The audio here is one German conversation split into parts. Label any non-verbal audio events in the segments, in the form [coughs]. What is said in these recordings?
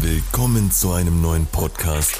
Willkommen zu einem neuen Podcast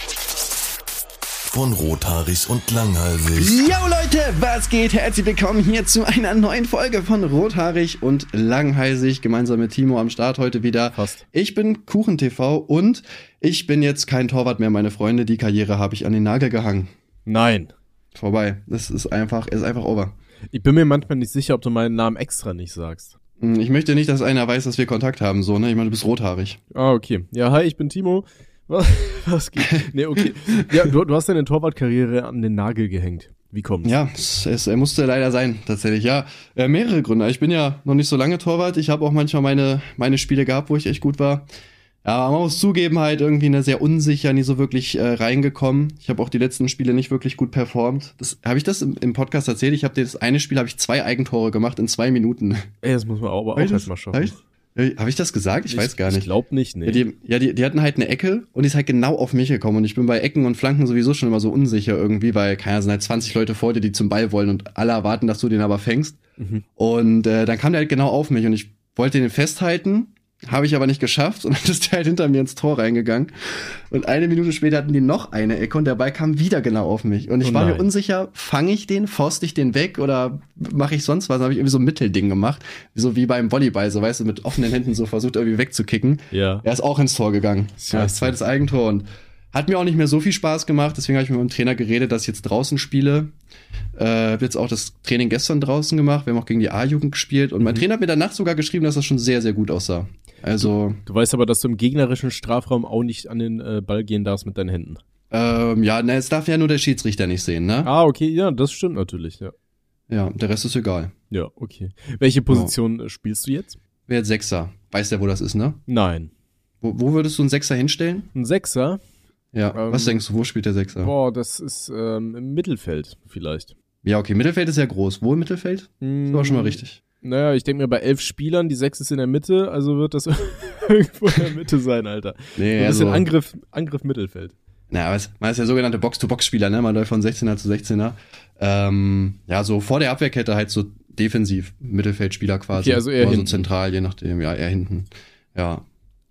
von Rothaarig und Langhalsig. Yo Leute, was geht? Herzlich willkommen hier zu einer neuen Folge von Rothaarig und Langhalsig. Gemeinsam mit Timo am Start heute wieder. Fast. Ich bin KuchenTV und ich bin jetzt kein Torwart mehr, meine Freunde. Die Karriere habe ich an den Nagel gehangen. Nein. Vorbei. Das ist einfach, ist einfach over. Ich bin mir manchmal nicht sicher, ob du meinen Namen extra nicht sagst. Hm, Ich möchte nicht, dass einer weiß, dass wir Kontakt haben, so, ne? Ich meine, du bist rothaarig. Ah, okay. Ja, hi, ich bin Timo. [laughs] Was, was geht? Nee, okay. Ja, du, du hast deine Torwartkarriere an den Nagel gehängt. Wie kommt's? Ja, es, es er musste leider sein, tatsächlich. Ja, äh, mehrere Gründe. Ich bin ja noch nicht so lange Torwart. Ich habe auch manchmal meine, meine Spiele gehabt, wo ich echt gut war. Ja, man muss zugeben, halt irgendwie eine sehr unsicher, nie so wirklich äh, reingekommen. Ich habe auch die letzten Spiele nicht wirklich gut performt. Das habe ich das im, im Podcast erzählt. Ich habe das eine Spiel habe ich zwei Eigentore gemacht in zwei Minuten. Ey, das muss man aber auch ich mal schaffen. ich, äh, hab ich das gesagt? Ich, weiß gar Ich nicht. glaub nicht, nee. Ja, die, ja die, die hatten halt eine Ecke und die ist halt genau auf mich gekommen. Und ich bin bei Ecken und Flanken sowieso schon immer so unsicher irgendwie, weil keiner sind halt 20 Leute vor dir, die zum Ball wollen und alle erwarten, dass du den aber fängst. Mhm. Und äh, dann kam der halt genau auf mich und ich wollte den festhalten, habe ich aber nicht geschafft und [laughs] dann ist der halt hinter mir ins Tor reingegangen. Und eine Minute später hatten die noch eine Ecke und der Ball kam wieder genau auf mich. Und ich Oh war mir unsicher, fange ich den, forste ich den weg oder mache ich sonst was? Dann habe ich irgendwie so ein Mittelding gemacht. So wie beim Volleyball, so weißt du, mit offenen Händen so versucht irgendwie wegzukicken. Ja. Er ist auch ins Tor gegangen. Ja, Scheiße. zweites Eigentor und hat mir auch nicht mehr so viel Spaß gemacht. Deswegen habe ich mit meinem Trainer geredet, dass ich jetzt draußen spiele. Äh, hab jetzt auch das Training gestern draußen gemacht. Wir haben auch gegen die A-Jugend gespielt. Und mein Trainer hat mir danach sogar geschrieben, dass das schon sehr, sehr gut aussah. Also, Du weißt aber, dass du im gegnerischen Strafraum auch nicht an den äh, Ball gehen darfst mit deinen Händen. ähm, ja, ne, es darf ja nur der Schiedsrichter nicht sehen, ne? Ah, okay, ja, das stimmt natürlich, ja. Ja, der Rest ist egal. Ja, okay. Welche Position äh, spielst du jetzt? Wer jetzt Sechser? Weiß der, wo das ist, ne? Nein. Wo, wo würdest du einen Sechser hinstellen? Ein Sechser? Ja, Ähm, was denkst du, wo spielt der Sechser? Boah, das ist ähm, im Mittelfeld vielleicht. Ja, okay, Mittelfeld ist ja groß. Wo im Mittelfeld? Das war schon mal richtig. Naja, ich denke mir bei elf Spielern, die sechs ist in der Mitte, also wird das [laughs] irgendwo in der Mitte sein, Alter. Nee, Ein bisschen also- Angriff, Angriff Mittelfeld. Na, aber es- man ist ja sogenannte Box-to-Box-Spieler, ne? Man läuft von 16er zu 16er. Ähm, ja, so vor der Abwehrkette halt so defensiv Mittelfeldspieler quasi. Okay, also eher Oder so hinten. zentral, je nachdem, ja, eher hinten. Ja.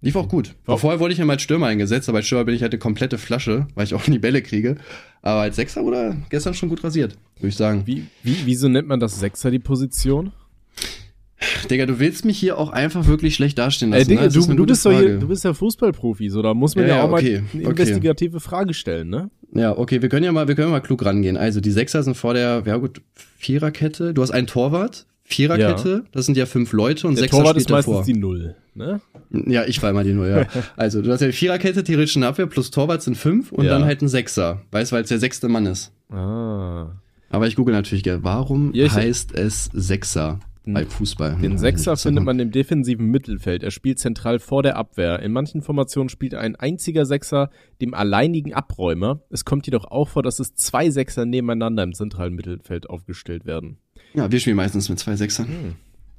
Lief auch gut. Warum? Vorher wurde ich ja mal als Stürmer eingesetzt, aber als Stürmer bin ich halt eine komplette Flasche, weil ich auch nie Bälle kriege. Aber als Sechser wurde gestern schon gut rasiert, würde ich sagen. Wie, wie, wieso nennt man das Sechser, die Position? Digga, du willst mich hier auch einfach wirklich schlecht dastehen lassen. Ey, Digga, ne? Du, du bist hier, du bist ja Fußballprofi, so, da muss man Ja, ja, auch okay, mal eine okay. investigative Frage stellen, ne? Ja, okay, wir können ja mal, wir können mal klug rangehen. Also die Sechser sind vor der, ja gut, Viererkette. Du hast einen Torwart, Viererkette, das sind ja fünf Leute und Der Sechser Torwart spielt ist meistens davor. die Null, ne? Ja, ich war immer die Null, ja. [laughs] also du hast ja die Viererkette, theoretisch eine Abwehr plus Torwart sind fünf und Ja. dann halt ein Sechser. Weißt du, weil es der sechste Mann ist. Ah. Aber ich google natürlich gerne, warum Ja, heißt es Sechser beim Fußball? Den Ja, Sechser ich- findet man im defensiven Mittelfeld. Er spielt zentral vor der Abwehr. In manchen Formationen spielt ein einziger Sechser dem alleinigen Abräumer. Es kommt jedoch auch vor, dass es zwei Sechser nebeneinander im zentralen Mittelfeld aufgestellt werden. Ja, wir spielen meistens mit zwei Sechsern.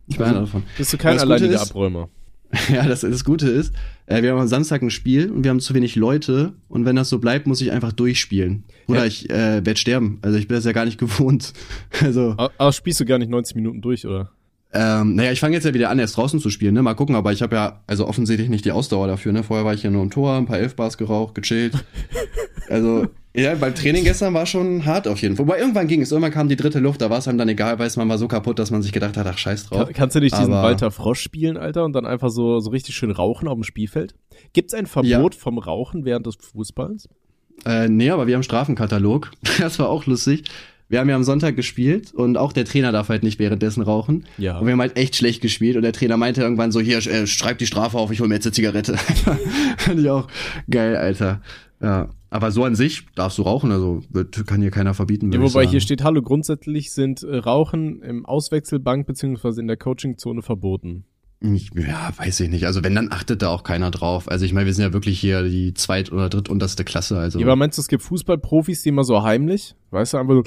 Ich bin einer davon. Bist du kein alleiniger ist- Abräumer? [laughs] Ja, das, das Gute ist, äh, wir haben am Samstag ein Spiel und wir haben zu wenig Leute und wenn das so bleibt, muss ich einfach durchspielen. Oder Ja. ich äh, werde sterben. Also ich bin das ja gar nicht [laughs] gewohnt. Also, Aber aber spielst du gar nicht 90 Minuten durch, oder? ähm, naja, ich fange jetzt ja wieder an, erst draußen zu spielen, ne? Mal gucken, aber ich habe ja also offensichtlich nicht die Ausdauer dafür, ne? Vorher war ich ja nur im Tor, ein paar Elfbars geraucht, gechillt. [laughs] Also, ja, beim Training gestern war schon hart auf jeden Fall. Wobei irgendwann ging es, irgendwann kam die dritte Luft, da war es einem dann egal, weil man war so kaputt, dass man sich gedacht hat, ach scheiß drauf. Kann, kannst du nicht diesen Aber- Walter Frosch spielen, Alter, und dann einfach so, so richtig schön rauchen auf dem Spielfeld? Gibt's ein Verbot vom Rauchen während des Fußballs? Äh, nee, aber wir haben Strafenkatalog. [laughs] Das war auch lustig. Wir haben ja am Sonntag gespielt und auch der Trainer darf halt nicht währenddessen rauchen. Ja. Und wir haben halt echt schlecht gespielt und der Trainer meinte irgendwann so, hier, äh, schreib die Strafe auf, ich hol mir jetzt eine Zigarette. [laughs] Fand ich auch geil, Alter. Ja. Aber so an sich darfst du rauchen, also wird, kann hier keiner verbieten. Ja, wobei hier steht, hallo, grundsätzlich sind äh, Rauchen im Auswechselbank beziehungsweise in der Coachingzone verboten. Ich, ja, weiß ich nicht. Also wenn, dann achtet da auch keiner drauf. Also ich meine, wir sind ja wirklich hier die zweit- oder drittunterste Klasse. Also Ja, aber meinst du, es gibt Fußballprofis, die immer so heimlich, weißt du, einfach so,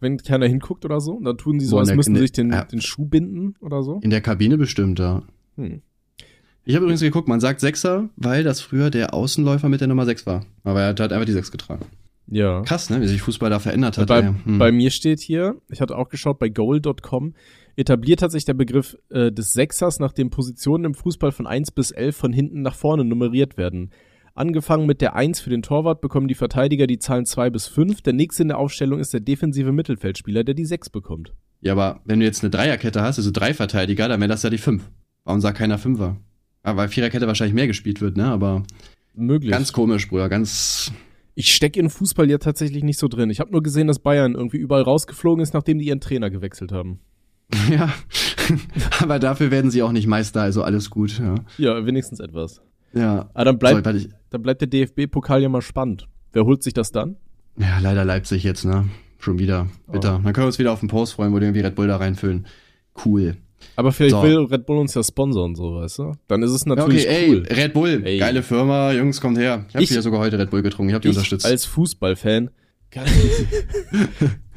wenn keiner hinguckt oder so, dann tun sie so, Boah, als müssten sie sich den, ja. den Schuh binden oder so. in der Kabine bestimmt, ja. Hm. Ich habe übrigens geguckt, man sagt Sechser, weil das früher der Außenläufer mit der Nummer 6 war. Aber er hat halt einfach die 6 getragen. Ja. Krass, ne? Wie sich Fußball da verändert hat. Bei. Hm. bei mir steht hier, ich hatte auch geschaut bei goal.com, etabliert hat sich der Begriff äh, des Sechsers, nachdem Positionen im Fußball von 1 bis 11 von hinten nach vorne nummeriert werden. Angefangen mit der 1 für den Torwart bekommen die Verteidiger die Zahlen 2 bis 5. Der nächste in der Aufstellung ist der defensive Mittelfeldspieler, der die 6 bekommt. Ja, aber wenn du jetzt eine Dreierkette hast, also drei Verteidiger, dann wäre das ja die 5. Warum sagt keiner Fünfer? Ja, weil Viererkette wahrscheinlich mehr gespielt wird, ne? Aber Möglich. ganz komisch, Bruder, ganz. ich stecke in Fußball ja tatsächlich nicht so drin. Ich habe nur gesehen, dass Bayern irgendwie überall rausgeflogen ist, nachdem die ihren Trainer gewechselt haben. [laughs] Ja. aber dafür werden sie auch nicht Meister, also alles gut, ja. Ja, wenigstens etwas. Ja. Aber dann bleibt, Sorry, dann bleibt der DFB-Pokal ja mal spannend. Wer holt sich das dann? ja, leider Leipzig jetzt, ne? Schon wieder. Bitter. Oh. Dann können wir uns wieder auf den Post freuen, wo die irgendwie Red Bull da reinfüllen. Cool. Aber vielleicht So. will Red Bull uns ja sponsern, so, weißt du? Dann ist es Ja, natürlich okay, cool. ey, Red Bull, Ey. geile Firma, Jungs, kommt her. Ich habe hier sogar heute Red Bull getrunken, ich habe die ich unterstützt. als Fußballfan [laughs]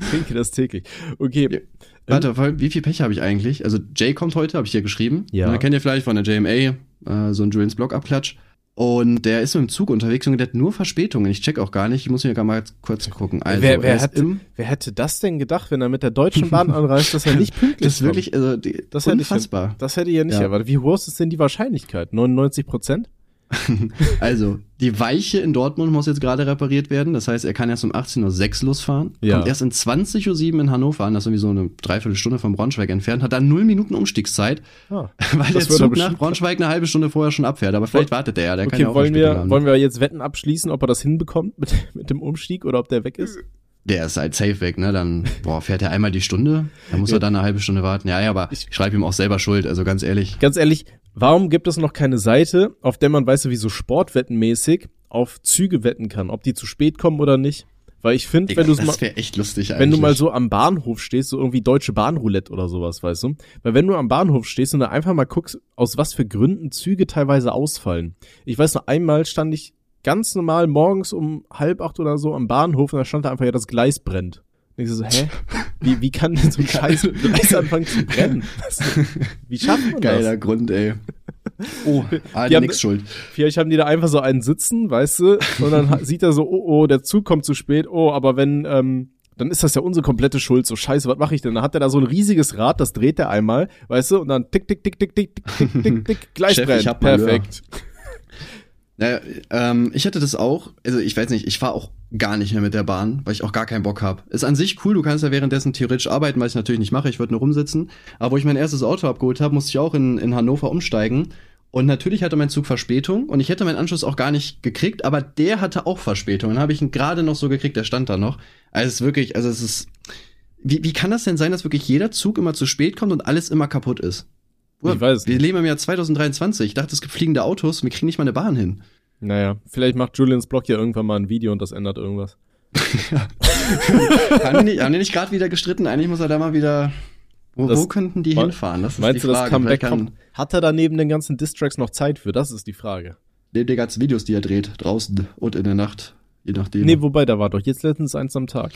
trinke das täglich. Okay. Ja. Warte, voll- wie viel Pech habe ich eigentlich? Also Jay kommt heute, habe ich hier geschrieben. Ja. Ne, kennt ihr vielleicht von der JMA, äh, so ein Julians Blog-Abklatsch. Und der ist mit dem Zug unterwegs und der hat nur Verspätungen. Ich check auch gar nicht, ich muss mir gar mal kurz gucken. Also, wer, er wer, ist hat, wer hätte das denn gedacht, wenn er mit der Deutschen Bahn [laughs] anreist, dass er nicht pünktlich das ist wirklich also, die, Das hätte ich ja- unfassbar. Das hätte ich ja nicht Ja. erwartet. Wie hoch ist denn die Wahrscheinlichkeit? 99 Prozent? [laughs] Also, die Weiche in Dortmund muss jetzt gerade repariert werden. Das heißt, er kann erst um 18.06 Uhr losfahren. Ja. Kommt erst in 20.07 Uhr in Hannover an. Das ist irgendwie so eine Dreiviertelstunde von Braunschweig entfernt. Hat dann null Minuten Umstiegszeit, Ah. [laughs] weil der er Zug nach Braunschweig eine halbe Stunde vorher schon abfährt. Aber vielleicht wartet der ja. Der kann Okay, ja auch wollen wir, haben. wollen wir jetzt Wetten abschließen, ob er das hinbekommt mit, [laughs] mit dem Umstieg oder ob der weg ist? Der ist halt safe weg, ne? Dann, boah, fährt er einmal die Stunde, dann muss Ja. er dann eine halbe Stunde warten. Ja, ja, aber Ich- ich schreibe ihm auch selber Schuld, also ganz ehrlich. Ganz ehrlich, warum gibt es noch keine Seite, auf der man, weißt du, wie so sportwettenmäßig auf Züge wetten kann, ob die zu spät kommen oder nicht? Weil ich finde, wenn du mal, das wäre echt lustig eigentlich. wenn du mal so am Bahnhof stehst, so irgendwie deutsche Bahnroulette oder sowas, weißt du? Weil wenn du am Bahnhof stehst und da einfach mal guckst, aus was für Gründen Züge teilweise ausfallen. Ich weiß noch, einmal stand ich ganz normal morgens um halb acht oder so am Bahnhof und da stand da einfach, ja, das Gleis brennt. Und ich so, hä? [laughs] Wie, wie kann denn so ein scheiß Gleis anfangen zu brennen? [laughs] Wie schafft man Geiler das? Grund, ey. Oh, Die ah, haben- nix schuld. Vielleicht haben die da einfach so einen sitzen, weißt du? Und dann sieht er so, oh, oh, der Zug kommt zu spät, oh, aber wenn, ähm, dann ist das ja unsere komplette Schuld. So scheiße, was mache ich denn? Dann hat er da so ein riesiges Rad, das dreht er einmal, weißt du? Und dann tick, tick, tick, tick, tick, tick, tick, tick, tick, Malheur. Perfekt. Naja, ähm, ich hatte das auch, also ich weiß nicht, ich fahre auch gar nicht mehr mit der Bahn, weil ich auch gar keinen Bock hab. Ist an sich cool, du kannst ja währenddessen theoretisch arbeiten, was ich natürlich nicht mache, ich würde nur rumsitzen. Aber wo ich mein erstes Auto abgeholt habe, musste ich auch in, in Hannover umsteigen. Und natürlich hatte mein Zug Verspätung und ich hätte meinen Anschluss auch gar nicht gekriegt, aber der hatte auch Verspätung. Dann habe ich ihn gerade noch so gekriegt, der stand da noch. Also es ist wirklich, also es ist. Wie, wie kann das denn sein, dass wirklich jeder Zug immer zu spät kommt und alles immer kaputt ist? Ich weiß Wir leben im Jahr 2023. Ich dachte, es gibt fliegende Autos, wir kriegen nicht mal eine Bahn hin. Naja, vielleicht macht Julians Blog ja irgendwann mal ein Video und das ändert irgendwas. [laughs] haben die nicht, haben die nicht gerade wieder gestritten? Eigentlich muss er da mal wieder. Wo, Das- wo könnten die hinfahren? Das ist Meinst die du, Frage. das Comeback kommt? Hat er da neben den ganzen Distracks noch Zeit für? Das ist die Frage. Neben den ganzen Videos, die er dreht, draußen und in der Nacht, je nachdem. Nee, wobei, da war doch jetzt letztens eins am Tag.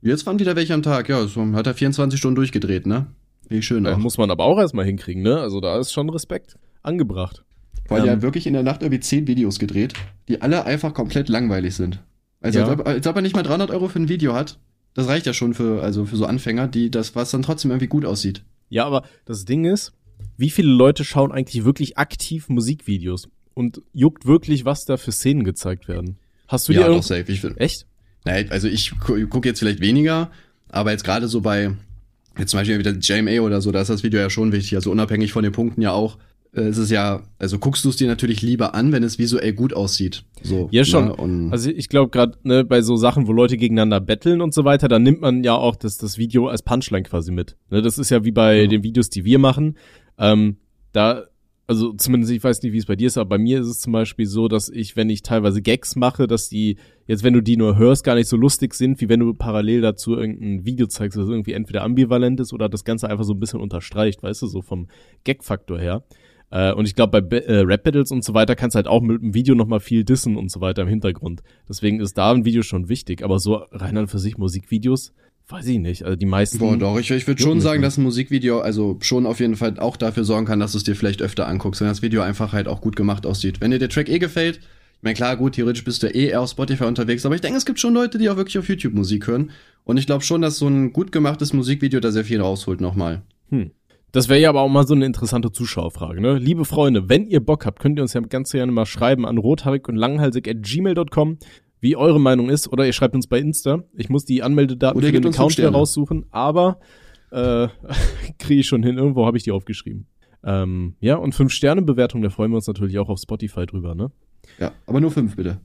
Jetzt waren wieder welche am Tag, ja, so hat er 24 Stunden durchgedreht, ne? Wie schön auch. muss man aber auch erstmal hinkriegen, ne? Also da ist schon Respekt angebracht. Weil er ähm, hat wirklich in der Nacht irgendwie 10 Videos gedreht, die alle einfach komplett langweilig sind. Also Ja. als, ob, als ob er nicht mal 300 Euro für ein Video hat. Das reicht ja schon für, also für so Anfänger, die das, was dann trotzdem irgendwie gut aussieht. Ja, aber das Ding ist, wie viele Leute schauen eigentlich wirklich aktiv Musikvideos und juckt wirklich, was da für Szenen gezeigt werden? Hast du dir ja, doch irgend- safe. Ich find, Echt? Naja, also ich gu- gucke jetzt vielleicht weniger, aber jetzt gerade so bei, jetzt zum Beispiel wieder JMA oder so, da ist das Video ja schon wichtig, also unabhängig von den Punkten ja auch. äh, Es ist ja, also guckst du es dir natürlich lieber an, wenn es visuell gut aussieht. So. Ja, schon. Ne? Also ich glaube gerade ne, bei so Sachen, wo Leute gegeneinander betteln und so weiter, da nimmt man ja auch das, das Video als Punchline quasi mit. Ne, das ist ja wie bei Ja. den Videos, die wir machen. Ähm, da, also zumindest, ich weiß nicht, wie es bei dir ist, aber bei mir ist es zum Beispiel so, dass ich, wenn ich teilweise Gags mache, dass die, jetzt wenn du die nur hörst, gar nicht so lustig sind, wie wenn du parallel dazu irgendein Video zeigst, das irgendwie entweder ambivalent ist oder das Ganze einfach so ein bisschen unterstreicht, weißt du, so vom Gag-Faktor her. Äh, und ich glaube, bei Ba- äh, Rap-Battles und so weiter kannst du halt auch mit dem Video nochmal viel dissen und so weiter im Hintergrund. Deswegen ist da ein Video schon wichtig. Aber so rein an für sich Musikvideos, weiß ich nicht. Also die meisten. Boah, doch, ich, ich würde schon sagen, nicht. dass ein Musikvideo also schon auf jeden Fall auch dafür sorgen kann, dass du es dir vielleicht öfter anguckst, wenn das Video einfach halt auch gut gemacht aussieht. Wenn dir der Track eh gefällt, ich meine, klar, gut, theoretisch bist du eh eher auf Spotify unterwegs, aber ich denke, es gibt schon Leute, die auch wirklich auf YouTube Musik hören. Und ich glaube schon, dass so ein gut gemachtes Musikvideo da sehr viel rausholt nochmal. Hm. Das wäre ja aber auch mal so eine interessante Zuschauerfrage, ne? Liebe Freunde, wenn ihr Bock habt, könnt ihr uns ja ganz gerne mal schreiben an rothaarig und langhalsig at gmail.com, wie eure Meinung ist, oder ihr schreibt uns bei Insta. Ich muss die Anmeldedaten Oder für den Account wieder raussuchen, aber äh, [laughs] kriege ich schon hin. Irgendwo habe ich die aufgeschrieben. Ähm, ja, und fünf Sterne Bewertung, da freuen wir uns natürlich auch auf Spotify drüber, ne? Ja, aber nur fünf, bitte.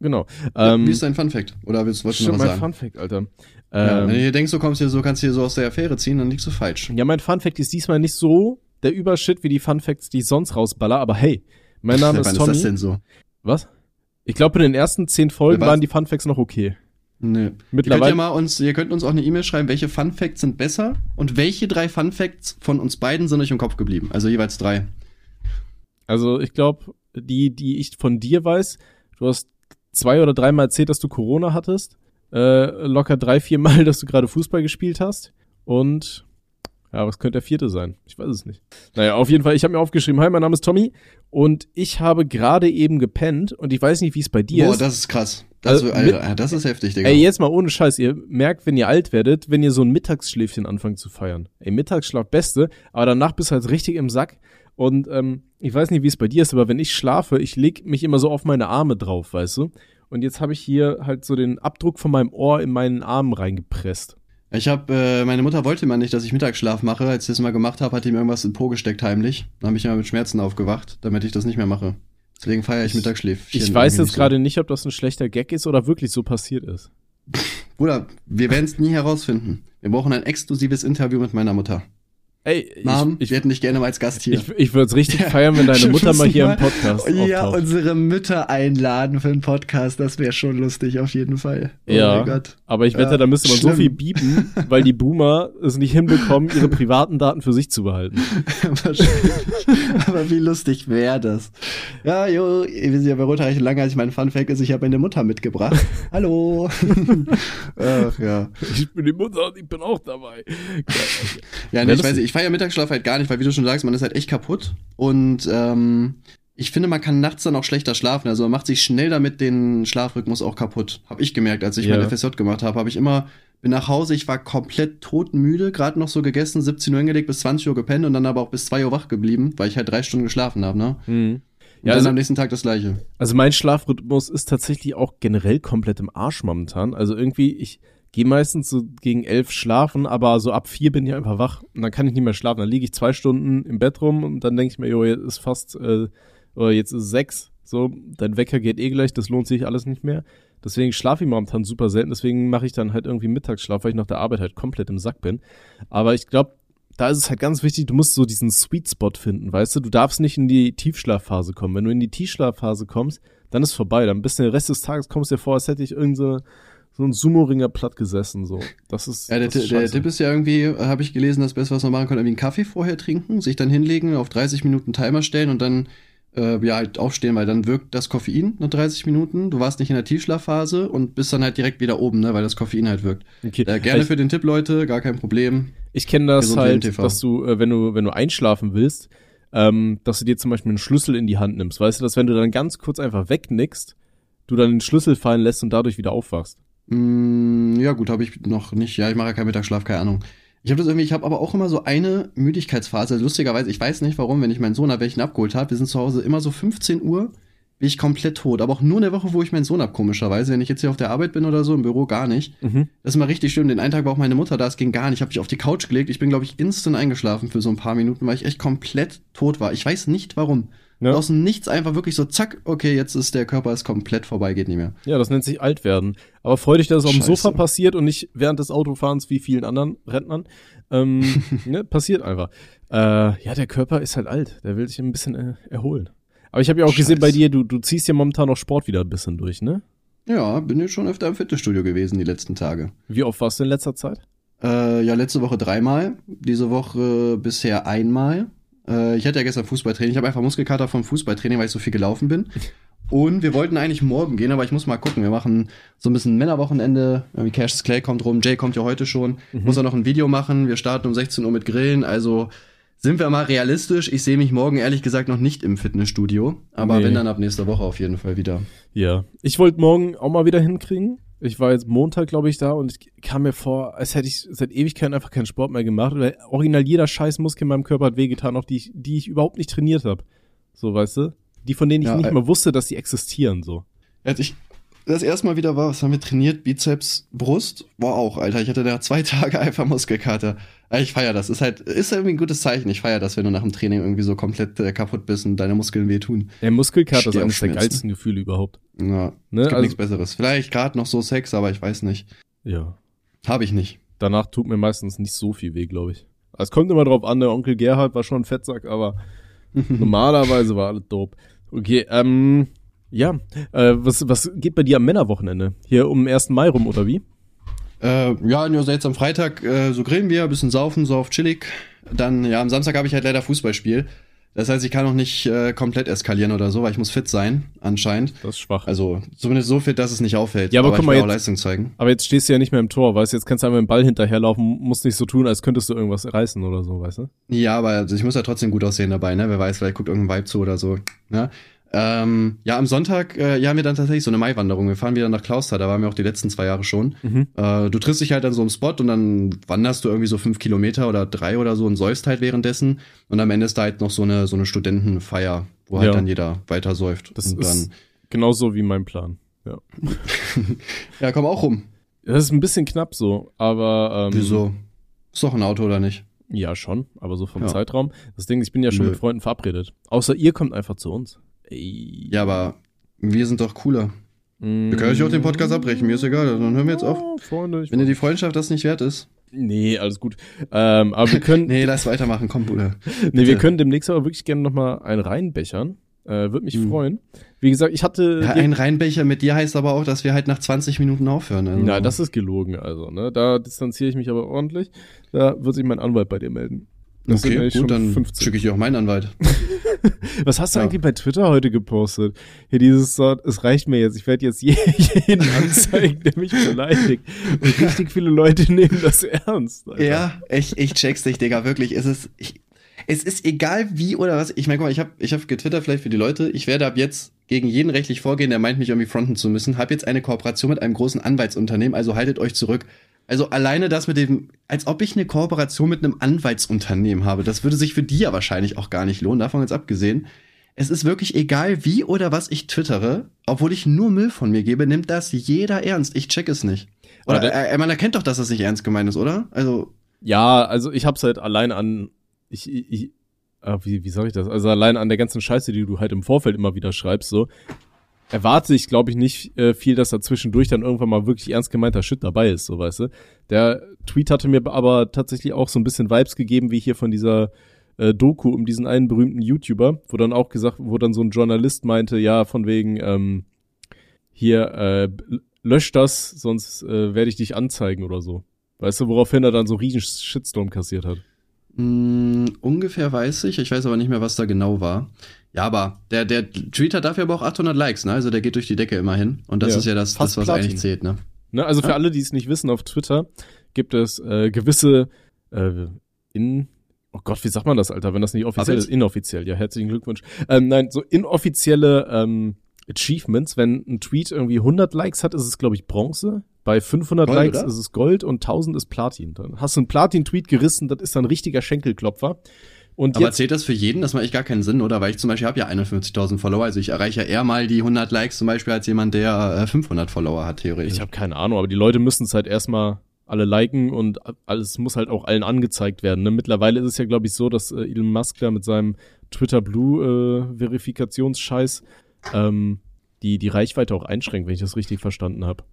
Genau. Ja, Ähm, wie ist dein Fun Fact? Oder willst, wolltest du noch was mein sagen? Fun Fact, Alter. Ja, Ähm, wenn du hier denkst, du kommst hier so, kannst hier so aus der Affäre ziehen, dann liegst du falsch. Ja, mein Fun Fact ist diesmal nicht so der Übershit wie die Fun Facts, die ich sonst rausballer, aber hey, mein [laughs] Name ist wann Tommy. ist das denn so? Was? Ich glaube, in den ersten zehn Folgen waren die Fun Facts noch okay. Nee. Ihr könnt, ja Mittlerweile. mal uns, ihr könnt uns auch eine E-Mail schreiben, welche Fun Facts sind besser und welche drei Fun Facts von uns beiden sind euch im Kopf geblieben. Also jeweils drei. Also ich glaube, die, die ich von dir weiß, du hast zwei oder dreimal erzählt, dass du Corona hattest. Äh, locker drei, vier Mal, [laughs] dass du gerade Fußball gespielt hast. Und ja, was könnte der vierte sein? Ich weiß es nicht. Naja, auf jeden Fall, ich habe mir aufgeschrieben, hi, mein Name ist Tommy und ich habe gerade eben gepennt und ich weiß nicht, wie es bei dir Boah, ist. das ist krass. Das, Also, Alter, ja, das ist heftig, Digga. Ey, jetzt mal ohne Scheiß, ihr merkt, wenn ihr alt werdet, wenn ihr so ein Mittagsschläfchen anfangt zu feiern. Ey, Mittagsschlaf beste, aber danach bist du halt richtig im Sack. Und ähm, ich weiß nicht, wie es bei dir ist, aber wenn ich schlafe, ich leg mich immer so auf meine Arme drauf, weißt du? Und jetzt habe ich hier halt so den Abdruck von meinem Ohr in meinen Arm reingepresst. Ich habe, äh, meine Mutter wollte immer nicht, dass ich Mittagsschlaf mache. Als ich das mal gemacht habe, hat die mir irgendwas in den Po gesteckt heimlich. Dann habe ich immer mit Schmerzen aufgewacht, damit ich das nicht mehr mache. Deswegen feiere ich Ich- Mittagsschläfchen. Ich weiß jetzt nicht gerade nicht, ob das ein schlechter Gag ist oder wirklich so passiert ist. So. Bruder, wir werden es nie herausfinden. Wir brauchen ein exklusives Interview mit meiner Mutter. Ey, ich, Mom, ich, wir hätten dich gerne mal als Gast hier. ich, ich würde es richtig Ja. feiern, wenn deine Mutter mal hier mal- im Podcast Ja, auftaucht. unsere Mütter einladen für einen Podcast, das wäre schon lustig, auf jeden Fall. Oh Ja. Aber ich wette, Ja, da müsste man so schlimm. viel biepen, [laughs] weil die Boomer es nicht hinbekommen, ihre privaten Daten für sich zu behalten. [laughs] Wahrscheinlich. Aber wie lustig wäre das? Ja, jo, wir sind ja bei Rotreich lange, als ich mein Fun Fact ist, ich habe meine Mutter mitgebracht. Hallo. [laughs] Ach ja. Ich bin die Mutter und ich bin auch dabei. Ja, nee, ich weiß nicht, ich feiere Mittagsschlaf halt gar nicht, weil wie du schon sagst, man ist halt echt kaputt. Und ähm, ich finde, man kann nachts dann auch schlechter schlafen. Also man macht sich schnell damit den Schlafrhythmus auch kaputt. Hab ich gemerkt, als ich Ja. mein FSJ gemacht habe. Habe ich immer, bin nach Hause, ich war komplett todmüde, gerade noch so gegessen, 17 Uhr hingelegt, bis 20 Uhr gepennt und dann aber auch bis 2 Uhr wach geblieben, weil ich halt drei Stunden geschlafen habe, ne? Und Hm. Ja, dann also, am nächsten Tag das gleiche. also mein Schlafrhythmus ist tatsächlich auch generell komplett im Arsch momentan. Also irgendwie, ich gehe meistens so gegen elf schlafen, aber so ab vier bin ich einfach wach und dann kann ich nicht mehr schlafen. Dann liege ich zwei Stunden im Bett rum und dann denke ich mir, jo, jetzt ist fast, äh, oder jetzt ist sechs. So, dein Wecker geht eh gleich, das lohnt sich alles nicht mehr. Deswegen schlafe ich momentan super selten, deswegen mache ich dann halt irgendwie Mittagsschlaf, weil ich nach der Arbeit halt komplett im Sack bin. Aber ich glaube, da ist es halt ganz wichtig, du musst so diesen Sweet Spot finden, weißt du? Du darfst nicht in die Tiefschlafphase kommen. Wenn du in die Tiefschlafphase kommst, dann ist vorbei. Dann bist du den Rest des Tages, kommst dir vor, als hätte ich irgend so, so ein Sumo-Ringer platt gesessen, so. Das ist, Ja, der, das ist der. Tipp ist ja irgendwie, habe ich gelesen, das Beste, was man machen kann, irgendwie einen Kaffee vorher trinken, sich dann hinlegen, auf 30 Minuten Timer stellen und dann äh, ja halt aufstehen, weil dann wirkt das Koffein nach 30 Minuten. Du warst nicht in der Tiefschlafphase und bist dann halt direkt wieder oben, ne, weil das Koffein halt wirkt. Okay. Äh, gerne ich, für den Tipp, Leute, gar kein Problem. ich kenne das Gesund halt, dass du, äh, wenn du, wenn du einschlafen willst, ähm, dass du dir zum Beispiel einen Schlüssel in die Hand nimmst. Weißt du, dass wenn du dann ganz kurz einfach wegnickst, du dann den Schlüssel fallen lässt und dadurch wieder aufwachst. Mm, ja, gut, habe ich noch nicht. Ja, ich mache ja keinen Mittagsschlaf, keine Ahnung. Ich habe das irgendwie, ich habe aber auch immer so eine Müdigkeitsphase. Lustigerweise, ich weiß nicht warum, wenn ich meinen Sohn habe, welchen abgeholt habe, wir sind zu Hause immer so 15 Uhr, bin ich komplett tot. Aber auch nur in der Woche, wo ich meinen Sohn hab, komischerweise. Wenn ich jetzt hier auf der Arbeit bin oder so, im Büro gar nicht. Mhm. Das ist mal richtig schlimm. Den einen Tag war auch meine Mutter da, es ging gar nicht. Ich habe mich auf die Couch gelegt. Ich bin, glaube ich, instant eingeschlafen für so ein paar Minuten, weil ich echt komplett tot war. Ich weiß nicht warum. Ja. Aus dem Nichts einfach wirklich so, zack, okay, jetzt ist der Körper ist komplett vorbei, geht nicht mehr. Ja, das nennt sich alt werden. Aber freu dich, dass es auf dem Scheiße. Sofa passiert und nicht während des Autofahrens wie vielen anderen Rentnern. Ähm, [laughs] ne, passiert einfach. Äh, ja, der Körper ist halt alt. Der will sich ein bisschen äh, erholen. Aber ich habe ja auch gesehen bei Scheiße. dir, du, du ziehst ja momentan noch Sport wieder ein bisschen durch, ne? Ja, bin jetzt schon öfter im Fitnessstudio gewesen die letzten Tage. Wie oft warst du in letzter Zeit? Äh, ja, letzte Woche dreimal, diese Woche bisher einmal. Äh, ich hatte ja gestern Fußballtraining. Ich habe einfach Muskelkater vom Fußballtraining, weil ich so viel gelaufen bin. Und wir wollten eigentlich morgen gehen, aber ich muss mal gucken. Wir machen so ein bisschen Männerwochenende. Irgendwie Cash Clay kommt rum, Jay kommt ja heute schon. Mhm. Muss auch noch ein Video machen. Wir starten um 16 Uhr mit Grillen. Also sind wir mal realistisch. Ich sehe mich morgen ehrlich gesagt noch nicht im Fitnessstudio. Aber Nee. wenn dann ab nächster Woche auf jeden Fall wieder. Ja. Ich wollte morgen auch mal wieder hinkriegen. Ich war jetzt Montag, glaube ich, da und ich kam mir vor, als hätte ich seit Ewigkeiten einfach keinen Sport mehr gemacht. Weil original jeder scheiß Muskel in meinem Körper hat wehgetan, auch die, ich- die ich überhaupt nicht trainiert habe. So, weißt du? Die, von denen ich Ja, nicht äh, mal wusste, dass die existieren, so. Als ich das erste Mal wieder war, was haben wir trainiert? Bizeps, Brust? Boah, auch, Alter. Ich hatte da zwei [laughs] Tage einfach Muskelkater. Ich feier das. Ist halt, ist irgendwie ein gutes Zeichen. Ich feier das, wenn du nach dem Training irgendwie so komplett äh, kaputt bist und deine Muskeln wehtun. Der Muskelkater ist eines der geilsten Gefühle überhaupt. Ja, Ne? es gibt Also, nichts Besseres. Vielleicht gerade noch so Sex, aber ich weiß nicht. ja. Habe ich nicht. Danach tut mir meistens nicht so viel weh, glaube ich. Es kommt immer drauf an, der Onkel Gerhard war schon ein Fettsack, aber [laughs] normalerweise war alles dope. Okay, ähm, ja, äh, was, was geht bei dir am Männerwochenende? Hier um den 1. Mai rum, oder wie? Äh, ja, nur jetzt am Freitag äh, so grillen wir, ein bisschen saufen, so auf chillig. Dann, ja, am Samstag habe ich halt leider Fußballspiel. Das heißt, ich kann noch nicht äh, komplett eskalieren oder so, weil ich muss fit sein, anscheinend. Das ist schwach. Also zumindest so fit, dass es nicht auffällt. Ja, aber guck ich mal auch jetzt- Leistung zeigen. Aber jetzt stehst du ja nicht mehr im Tor, weißt du? Jetzt kannst du einmal mit dem Ball hinterherlaufen, musst nicht so tun, als könntest du irgendwas reißen oder so, weißt du? Ja, aber also ich muss ja trotzdem gut aussehen dabei, ne? Wer weiß, vielleicht guckt irgendein Vibe zu oder so. Ne? Ähm, ja, am Sonntag äh, ja, haben wir dann tatsächlich so eine Maiwanderung. Wir fahren wieder nach Klauster, da waren wir auch die letzten zwei Jahre schon. Mhm. Äh, du triffst dich halt an so einem Spot und dann wanderst du irgendwie so fünf Kilometer oder drei oder so und säufst halt währenddessen. Und am Ende ist da halt noch so eine, so eine Studentenfeier, wo halt Ja. dann jeder weiter säuft. Das und ist dann, genauso wie mein Plan. Ja. [laughs] ja, komm auch rum. Das ist ein bisschen knapp so, aber ähm, Wieso? Ist doch ein Auto oder nicht? Ja, schon, aber so vom Ja. Zeitraum. Das Ding, ich bin ja schon Nö. mit Freunden verabredet. Außer ihr kommt einfach zu uns. Ey. Ja, aber wir sind doch cooler. Wir können euch auch den Podcast abbrechen, mir ist egal, dann hören wir jetzt auf. Oh, Freunde, Wenn dir die Freundschaft das nicht wert ist. Nee, alles gut. Ähm, aber wir können, nee, [laughs] Nee, lass weitermachen, komm, Bruder. [laughs] wir bitte. können demnächst aber wirklich gerne nochmal einen reinbechern. Äh, Würde mich Mhm. freuen. Wie gesagt, ich hatte. Ja, ein Reinbecher mit dir heißt aber auch, dass wir halt nach 20 Minuten aufhören. Also. Na, das ist gelogen, also, ne? Da distanziere ich mich aber ordentlich. Da wird sich mein Anwalt bei dir melden. Das okay, gut, dann 15. schicke ich dir auch meinen Anwalt. [laughs] Was hast du Ja. eigentlich bei Twitter heute gepostet? Hier dieses so, es reicht mir jetzt, ich werde jetzt je- [laughs] jeden anzeigen, der mich beleidigt. Und richtig viele Leute nehmen das ernst. Alter. Ja, ich, ich check's nicht, Digga, wirklich. Es ist, ich, es ist egal wie oder was. Ich meine, guck mal, ich habe ich hab getwittert vielleicht für die Leute. Ich werde ab jetzt gegen jeden rechtlich vorgehen, der meint, mich irgendwie fronten zu müssen. Hab jetzt eine Kooperation mit einem großen Anwaltsunternehmen, also haltet euch zurück. Also alleine das mit dem, als ob ich eine Kooperation mit einem Anwaltsunternehmen habe, das würde sich für die ja wahrscheinlich auch gar nicht lohnen, davon jetzt abgesehen. Es ist wirklich egal, wie oder was ich twittere, obwohl ich nur Müll von mir gebe, nimmt das jeder ernst. Ich check es nicht. Oder, äh, man erkennt doch, dass das nicht ernst gemeint ist, oder? Also, Ja, also ich hab's halt allein an, ich, ich ah, wie, wie sag ich das? Also allein an der ganzen Scheiße, die du halt im Vorfeld immer wieder schreibst, so, erwarte ich, glaube ich, nicht äh, viel, dass da zwischendurch dann irgendwann mal wirklich ernst gemeinter Shit dabei ist, so weißt du. Der Tweet hatte mir aber tatsächlich auch so ein bisschen Vibes gegeben, wie hier von dieser äh, Doku um diesen einen berühmten YouTuber, wo dann auch gesagt, wo dann so ein Journalist meinte, ja, von wegen, ähm, hier, äh, lösch das, sonst äh, werde ich dich anzeigen oder so. Weißt du, woraufhin er dann so riesen Shitstorm kassiert hat. Mh, ungefähr weiß ich. Ich weiß aber nicht mehr, was da genau war. Ja, aber der, der Tweet hat dafür aber auch 800 Likes, ne? Also der geht durch die Decke immerhin. Und das Ja, ist ja das, fast das was Platin. eigentlich zählt, ne? Ne, also für Ja. alle, die es nicht wissen, auf Twitter gibt es äh, gewisse äh, in Oh Gott, wie sagt man das, Alter, wenn das nicht offiziell ist? Inoffiziell, ja, herzlichen Glückwunsch. Ähm, nein, so inoffizielle ähm, Achievements, wenn ein Tweet irgendwie 100 Likes hat, ist es, glaube ich, Bronze. Bei 500 Gold, Likes oder? ist es Gold und 1000 ist Platin. Dann hast du einen Platin-Tweet gerissen, das ist dann ein richtiger Schenkelklopfer. Und Aber jetzt, zählt das für jeden? Das macht echt gar keinen Sinn, oder? Weil ich zum Beispiel habe ja 51.000 Follower. Also ich erreiche ja eher mal die 100 Likes zum Beispiel als jemand, der äh, 500 Follower hat, theoretisch. Ich habe keine Ahnung, aber die Leute müssen es halt erstmal alle liken und alles muss halt auch allen angezeigt werden. Ne? Mittlerweile ist es ja, glaube ich, so, dass äh, Elon Musk da mit seinem Twitter Blue äh, Verifikationsscheiß ähm, die, die Reichweite auch einschränkt, wenn ich das richtig verstanden habe.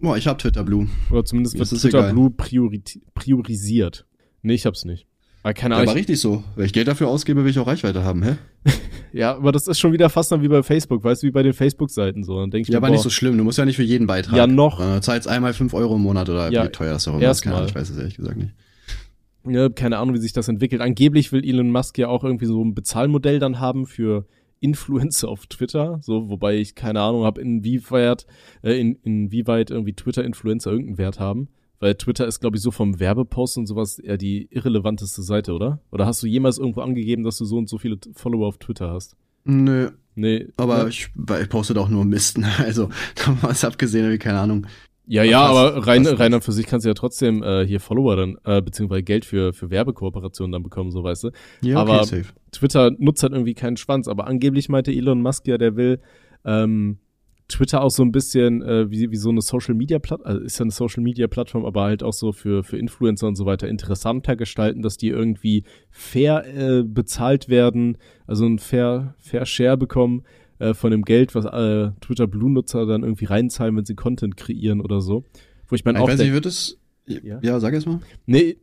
Boah, ich hab Twitter Blue. Oder zumindest wird ist Twitter egal. Blue priori priorisiert. Nee, ich hab's nicht. Aber keine Ja, Ahnung. aber ich- richtig so. Wenn ich Geld dafür ausgebe, will ich auch Reichweite haben, hä? [laughs] ja, aber das ist schon wieder fast dann wie bei Facebook, weißt du, wie bei den Facebook-Seiten so. Dann denk ich Ja, mir, aber nicht boah, so schlimm. Du musst ja nicht für jeden Beitrag. Ja, noch. Äh, zahlst einmal 5 Euro im Monat oder Ja, wie teuer das auch immer ist. Keine Ahnung, ich weiß es ehrlich gesagt nicht. Ja, keine Ahnung, wie sich das entwickelt. Angeblich will Elon Musk ja auch irgendwie so ein Bezahlmodell dann haben für Influencer auf Twitter, so wobei ich keine Ahnung habe, inwieweit äh, in, inwieweit irgendwie Twitter-Influencer irgendeinen Wert haben, weil Twitter ist glaube ich so vom Werbepost und sowas eher die irrelevanteste Seite, oder? Oder hast du jemals irgendwo angegeben, dass du so und so viele Follower auf Twitter hast? Nö, Nee, aber ne? ich, ich poste doch nur Mist. ne? [laughs] Also, [laughs] was abgesehen, wie keine Ahnung. Ja, ja, aber rein, fast rein an für sich kannst du ja trotzdem äh, hier Follower dann, äh, beziehungsweise Geld für, für Werbekooperationen dann bekommen, so weißt du. Ja, aber safe. Twitter nutzt halt irgendwie keinen Schwanz, aber angeblich meinte Elon Musk ja, der will ähm, Twitter auch so ein bisschen äh, wie, wie so eine Social Media Plattform, also ist ja eine Social Media Plattform, aber halt auch so für, für Influencer und so weiter interessanter gestalten, dass die irgendwie fair äh, bezahlt werden, also ein fair, fair Share bekommen äh, von dem Geld, was äh, Twitter Blue Nutzer dann irgendwie reinzahlen, wenn sie Content kreieren oder so. Wo ich meine Ich auch weiß nicht, wird es. Ja? Ja, sag es mal. Nee,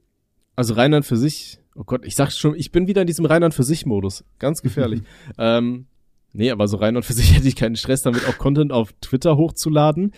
also Rheinland für sich, oh Gott, ich sag's schon, ich bin wieder in diesem Rheinland für sich Modus. Ganz gefährlich. [laughs] ähm, nee, aber so Rheinland für sich [laughs] hätte ich keinen Stress damit, auch Content auf Twitter hochzuladen.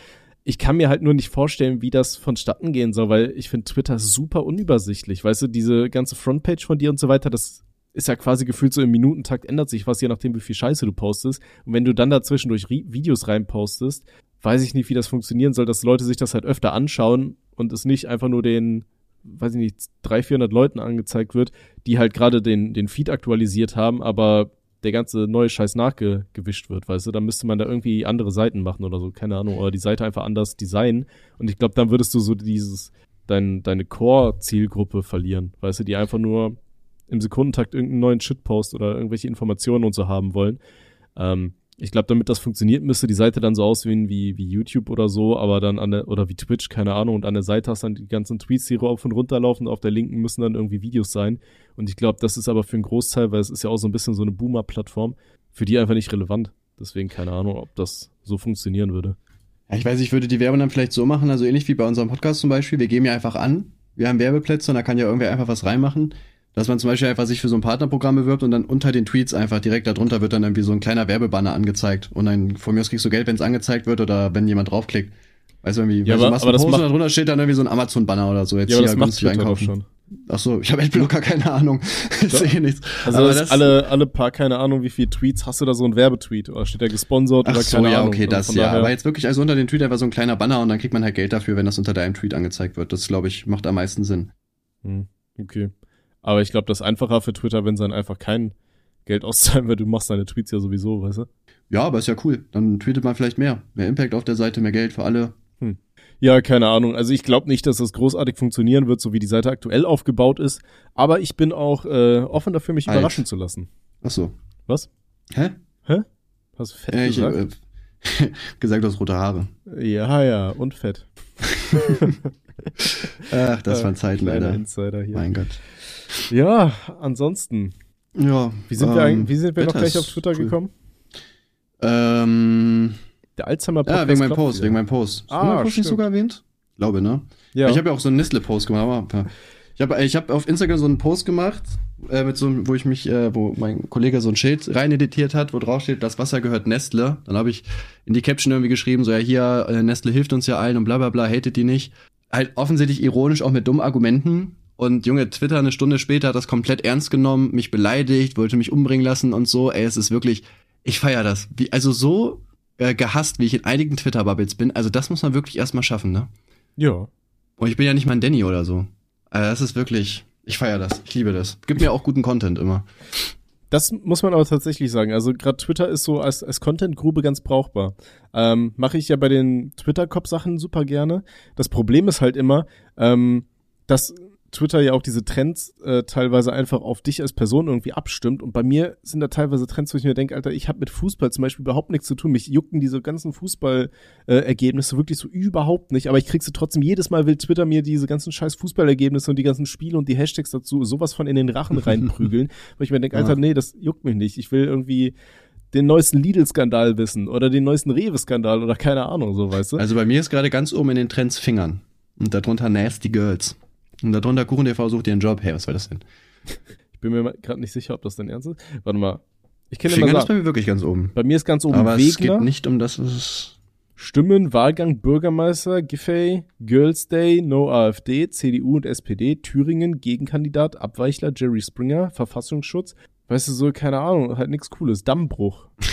Ich kann mir halt nur nicht vorstellen, wie das vonstatten gehen soll, weil ich finde Twitter super unübersichtlich. Weißt du, diese ganze Frontpage von dir und so weiter, das ist ja quasi gefühlt so im Minutentakt ändert sich was, je nachdem, wie viel Scheiße du postest. Und wenn du dann dazwischendurch Ri- Videos reinpostest, weiß ich nicht, wie das funktionieren soll, dass Leute sich das halt öfter anschauen und es nicht einfach nur den, weiß ich nicht, 300, 400 Leuten angezeigt wird, die halt gerade den, den Feed aktualisiert haben, aber der ganze neue Scheiß nachgewischt wird, weißt du, dann müsste man da irgendwie andere Seiten machen oder so, keine Ahnung, oder die Seite einfach anders designen und ich glaube, dann würdest du so dieses, dein, deine Core-Zielgruppe verlieren, weißt du, die einfach nur im Sekundentakt irgendeinen neuen Shitpost oder irgendwelche Informationen und so haben wollen. Ähm, ich glaube, damit das funktioniert, müsste die Seite dann so aussehen wie, wie YouTube oder so, aber dann an der, oder wie Twitch, keine Ahnung, und an der Seite hast dann die ganzen Tweets, die rauf und runter laufen, auf der linken müssen dann irgendwie Videos sein. Und ich glaube, das ist aber für einen Großteil, weil es ist ja auch so ein bisschen so eine Boomer-Plattform, für die einfach nicht relevant. Deswegen keine Ahnung, ob das so funktionieren würde. Ja, ich weiß, ich würde die Werbung dann vielleicht so machen, also ähnlich wie bei unserem Podcast zum Beispiel. Wir geben ja einfach an, wir haben Werbeplätze und da kann ja irgendwer einfach was reinmachen. Dass man zum Beispiel einfach sich für so ein Partnerprogramm bewirbt und dann unter den Tweets einfach direkt darunter wird dann irgendwie so ein kleiner Werbebanner angezeigt. Und dann von mir aus kriegst du Geld, wenn es angezeigt wird oder wenn jemand draufklickt. Weißt du, irgendwie, Ja, aber- du, machst aber das macht- und darunter steht dann irgendwie so ein Amazon-Banner oder so. Jetzt Ja, hier das macht günstig einkaufen. schon. Ach so, ich habe Adblocker, [laughs] keine Ahnung. ich Doch. sehe nichts. Also Aber das alle, alle paar, keine Ahnung, wie viele Tweets hast du da so ein Werbetweet oder steht da gesponsert Ach oder so, keine ja, Ahnung. okay, Also das ja. Aber jetzt wirklich also unter den Tweet einfach so ein kleiner Banner und dann kriegt man halt Geld dafür, wenn das unter deinem Tweet angezeigt wird. Das, glaube ich, macht am meisten Sinn. Hm, okay. Aber ich glaube, das ist einfacher für Twitter, wenn sie dann einfach kein Geld auszahlen, weil du machst deine Tweets ja sowieso, weißt du? Ja, aber ist ja cool. Dann tweetet man vielleicht mehr. Mehr Impact auf der Seite, mehr Geld für alle. Ja, keine Ahnung. Also ich glaube nicht, dass das großartig funktionieren wird, so wie die Seite aktuell aufgebaut ist. Aber ich bin auch äh, offen dafür, mich Alt. überraschen zu lassen. Ach so. Was? Hä? Hast du fett ich gesagt? äh, [laughs] gesagt, du hast rote Haare. Ja, ja, und fett. [laughs] Ach, das Äh, waren Zeiten, Kleiner Alter. Insider hier. Mein Gott. Ja, ansonsten. Ja. Wie sind wir, ähm, eigentlich, wie sind wir noch gleich auf Twitter cool. gekommen? Ähm, Der Alzheimer-Podcast. ja, wegen meinem Post, wieder. wegen meinem Post. Ah, Hast du meinen Post nicht stimmt. sogar erwähnt? Glaube, ne? Ja. Ich habe ja auch so einen Nestle-Post gemacht, ich habe ich hab auf Instagram so einen Post gemacht, äh, mit so, einem- wo ich mich, äh, wo mein Kollege so ein Schild rein editiert hat, wo drauf steht, das Wasser gehört Nestle. Dann habe ich in die Caption irgendwie geschrieben, so ja hier, äh, Nestle hilft uns ja allen und bla bla bla, hatet die nicht. Halt offensichtlich ironisch, auch mit dummen Argumenten. Und Junge, Twitter eine Stunde später hat das komplett ernst genommen, mich beleidigt, wollte mich umbringen lassen und so. Ey, es ist wirklich, ich feier das. Wie, also so äh, gehasst, wie ich in einigen Twitter-Bubbles bin, also das muss man wirklich erstmal schaffen, ne? ja. Und ich bin ja nicht mal ein Danny oder so. Also das ist wirklich, ich feiere das. Ich liebe das. Gibt mir auch guten Content immer. Das muss man aber tatsächlich sagen. Also gerade Twitter ist so als, als Content-Grube ganz brauchbar. Ähm, Mache ich ja bei den Twitter-Cop-Sachen super gerne. Das Problem ist halt immer, ähm, dass Twitter ja auch diese Trends äh, teilweise einfach auf dich als Person irgendwie abstimmt. Und bei mir sind da teilweise Trends, wo ich mir denke, Alter, ich habe mit Fußball zum Beispiel überhaupt nichts zu tun. Mich jucken diese ganzen Fußball-Ergebnisse wirklich so überhaupt nicht. Aber ich krieg sie trotzdem jedes Mal, will Twitter mir diese ganzen scheiß Fußballergebnisse und die ganzen Spiele und die Hashtags dazu sowas von in den Rachen reinprügeln. [laughs] wo ich mir denke, Alter, nee, das juckt mich nicht. Ich will irgendwie den neuesten Lidl-Skandal wissen oder den neuesten Rewe-Skandal oder keine Ahnung, so, weißt du? Also bei mir ist gerade ganz oben in den Trends Fingern. Und darunter Nasty Girls. Und darunter Kuchen TV sucht ihren Job. Hey, was soll das denn? [laughs] Ich bin mir gerade nicht sicher, ob das dein Ernst ist. Warte mal. Ich kenne Fingern ist bei mir wirklich ganz oben. bei mir ist ganz oben Aber es geht Wegner, nicht um das, was es Stimmen, Wahlgang, Bürgermeister, Giffey, Girls Day, No AfD, CDU und SPD, Thüringen, Gegenkandidat, Abweichler, Jerry Springer, Verfassungsschutz. Weißt du, so, keine Ahnung, halt nichts Cooles. Dammbruch. [laughs]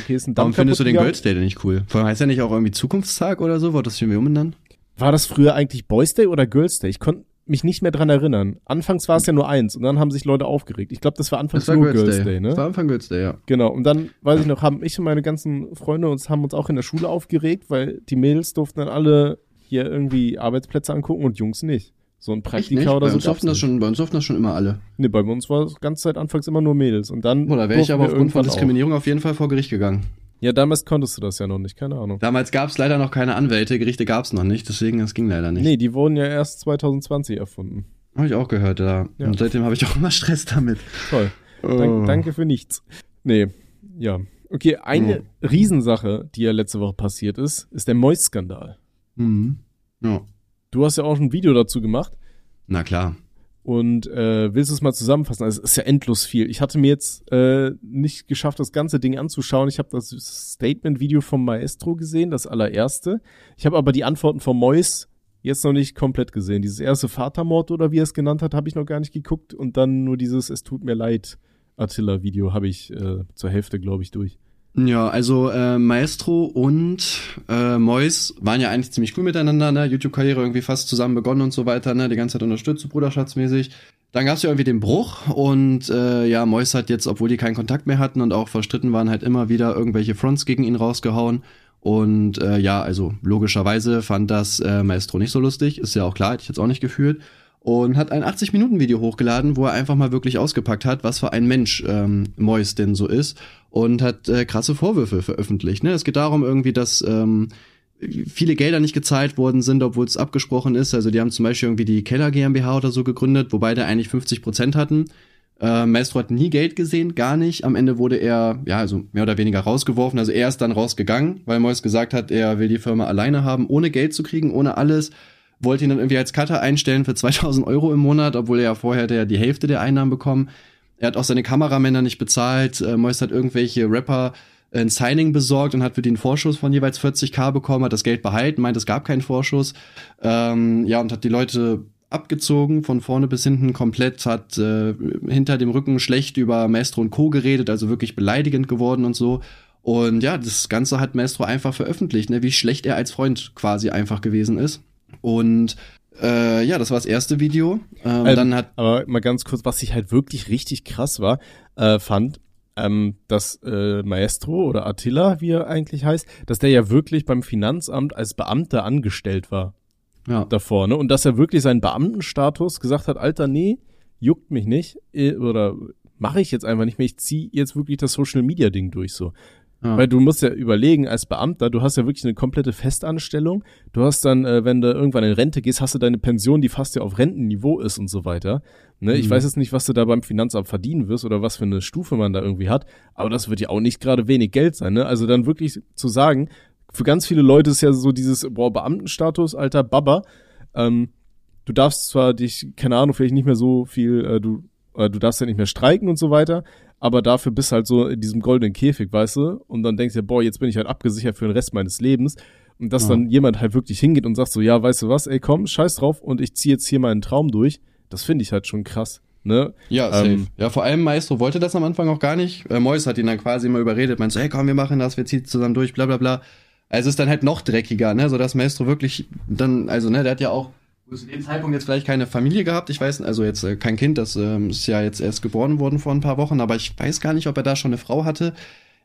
Okay, ist ein Damm Warum findest du den gegangen. Girls Day denn nicht cool? Vor allem heißt ja nicht auch irgendwie Zukunftstag oder so? Wurde das irgendwie umbenannt? War das früher eigentlich Boys Day oder Girls Day? Ich konnte mich nicht mehr dran erinnern. Anfangs war es ja nur eins und dann haben sich Leute aufgeregt. Ich glaube, das war anfangs nur Girls, Day, ne? Das war Anfang Girls Day, ja. Genau, und dann, weiß ich noch, haben ich und meine ganzen Freunde uns, haben uns auch in der Schule aufgeregt, weil die Mädels durften dann alle hier irgendwie Arbeitsplätze angucken und Jungs nicht. So ein Praktika oder bei so. uns durften das schon, bei uns durften das schon immer alle. Nee, bei uns war es ganze Zeit anfangs immer nur Mädels. Und dann. Oder wäre ich aber aufgrund von irgendwann auch. Diskriminierung auf jeden Fall vor Gericht gegangen. Ja, damals konntest du das ja noch nicht, keine Ahnung. Damals gab es leider noch keine Anwälte, Gerichte gab es noch nicht, deswegen das ging leider nicht. Nee, die wurden ja erst 2020 erfunden. Habe ich auch gehört, ja. Ja. Und seitdem habe ich auch immer Stress damit. Toll. Dank, danke für nichts. Nee, ja. Okay, eine Riesensache, die ja letzte Woche passiert ist, ist der Moist-Skandal. Mhm. Ja. Du hast ja auch ein Video dazu gemacht Na klar. Und äh, willst du es mal zusammenfassen? Also es ist ja endlos viel. Ich hatte mir jetzt äh, nicht geschafft, das ganze Ding anzuschauen. Ich habe das Statement-Video vom Maestro gesehen, das allererste. Ich habe aber die Antworten von Mois jetzt noch nicht komplett gesehen. Dieses erste Vatermord oder wie er es genannt hat, habe ich noch gar nicht geguckt und dann nur dieses Es tut mir leid Attila-Video habe ich äh, zur Hälfte, glaube ich, durch. Ja, also äh, Maestro und äh, Mois waren ja eigentlich ziemlich cool miteinander, ne? YouTube-Karriere irgendwie fast zusammen begonnen und so weiter, ne? Die ganze Zeit unterstützt, so bruderschaftsmäßig. Dann gab's ja irgendwie den Bruch und äh, ja, Mois hat jetzt, obwohl die keinen Kontakt mehr hatten und auch verstritten waren, halt immer wieder irgendwelche Fronts gegen ihn rausgehauen. Und äh, ja, also logischerweise fand das äh, Maestro nicht so lustig, ist ja auch klar, hätte ich jetzt auch nicht gefühlt. Und hat ein 80-Minuten-Video hochgeladen, wo er einfach mal wirklich ausgepackt hat, was für ein Mensch ähm, Mois denn so ist. Und hat äh, krasse Vorwürfe veröffentlicht. Ne? Es geht darum irgendwie, dass ähm, viele Gelder nicht gezahlt worden sind, obwohl es abgesprochen ist. Also die haben zum Beispiel irgendwie die Keller GmbH oder so gegründet, wobei der eigentlich 50 Prozent hatten. Äh, Maestro hat nie Geld gesehen, gar nicht. Am Ende wurde er, ja, also mehr oder weniger rausgeworfen. Also er ist dann rausgegangen, weil Mois gesagt hat, er will die Firma alleine haben, ohne Geld zu kriegen, ohne alles. Wollte ihn dann irgendwie als Cutter einstellen für [laughs] 2000 Euro im Monat, obwohl er ja vorher hätte er die Hälfte der Einnahmen bekommen. Er hat auch seine Kameramänner nicht bezahlt. Äh, Mois hat irgendwelche Rapper ein Signing besorgt und hat für einen Vorschuss von jeweils 40k bekommen, hat das Geld behalten, meint, es gab keinen Vorschuss. Ähm, ja, und hat die Leute abgezogen, von vorne bis hinten komplett, hat äh, hinter dem Rücken schlecht über Maestro und Co. geredet, also wirklich beleidigend geworden und so. Und ja, das Ganze hat Maestro einfach veröffentlicht, ne, wie schlecht er als Freund quasi einfach gewesen ist. Und äh, ja, das war das erste Video. Ähm, Ähm, dann hat Aber mal ganz kurz, was ich halt wirklich richtig krass war, äh, fand, ähm, dass äh, Maestro oder Attila, wie er eigentlich heißt, dass der ja wirklich beim Finanzamt als Beamter angestellt war ja, davor, ne? Und dass er wirklich seinen Beamtenstatus gesagt hat, Alter, nee, juckt mich nicht, äh, oder mache ich jetzt einfach nicht mehr, ich zieh jetzt wirklich das Social Media Ding durch so. Ja. Weil du musst ja überlegen, als Beamter, du hast ja wirklich eine komplette Festanstellung. Du hast dann, äh, wenn du irgendwann in Rente gehst, hast du deine Pension, die fast ja auf Rentenniveau ist und so weiter. Ne? Ich Mhm. weiß jetzt nicht, was du da beim Finanzamt verdienen wirst oder was für eine Stufe man da irgendwie hat, aber das wird ja auch nicht gerade wenig Geld sein. Ne? Also dann wirklich zu sagen, für ganz viele Leute ist ja so dieses, boah, Beamtenstatus, alter Baba. Ähm, du darfst zwar dich, keine Ahnung, vielleicht nicht mehr so viel, äh, du, äh, du darfst ja nicht mehr streiken und so weiter, aber dafür bist halt so in diesem goldenen Käfig, weißt du? Und dann denkst du, boah, jetzt bin ich halt abgesichert für den Rest meines Lebens. Und dass Ja. dann jemand halt wirklich hingeht und sagt so, ja, weißt du was, ey, komm, scheiß drauf und ich ziehe jetzt hier meinen Traum durch. Das finde ich halt schon krass, ne? Ja, safe. Ähm, ja, vor allem Maestro wollte das am Anfang auch gar nicht. Äh, Mois hat ihn dann quasi immer überredet, meint so, hey komm, wir machen das, wir ziehen zusammen durch, bla bla bla. Also ist dann halt noch dreckiger, ne, so dass Maestro wirklich dann, also ne, der hat ja auch zu dem Zeitpunkt jetzt vielleicht keine Familie gehabt, ich weiß, also jetzt äh, kein Kind, das ähm, ist ja jetzt erst geboren worden vor ein paar Wochen, aber ich weiß gar nicht, ob er da schon eine Frau hatte.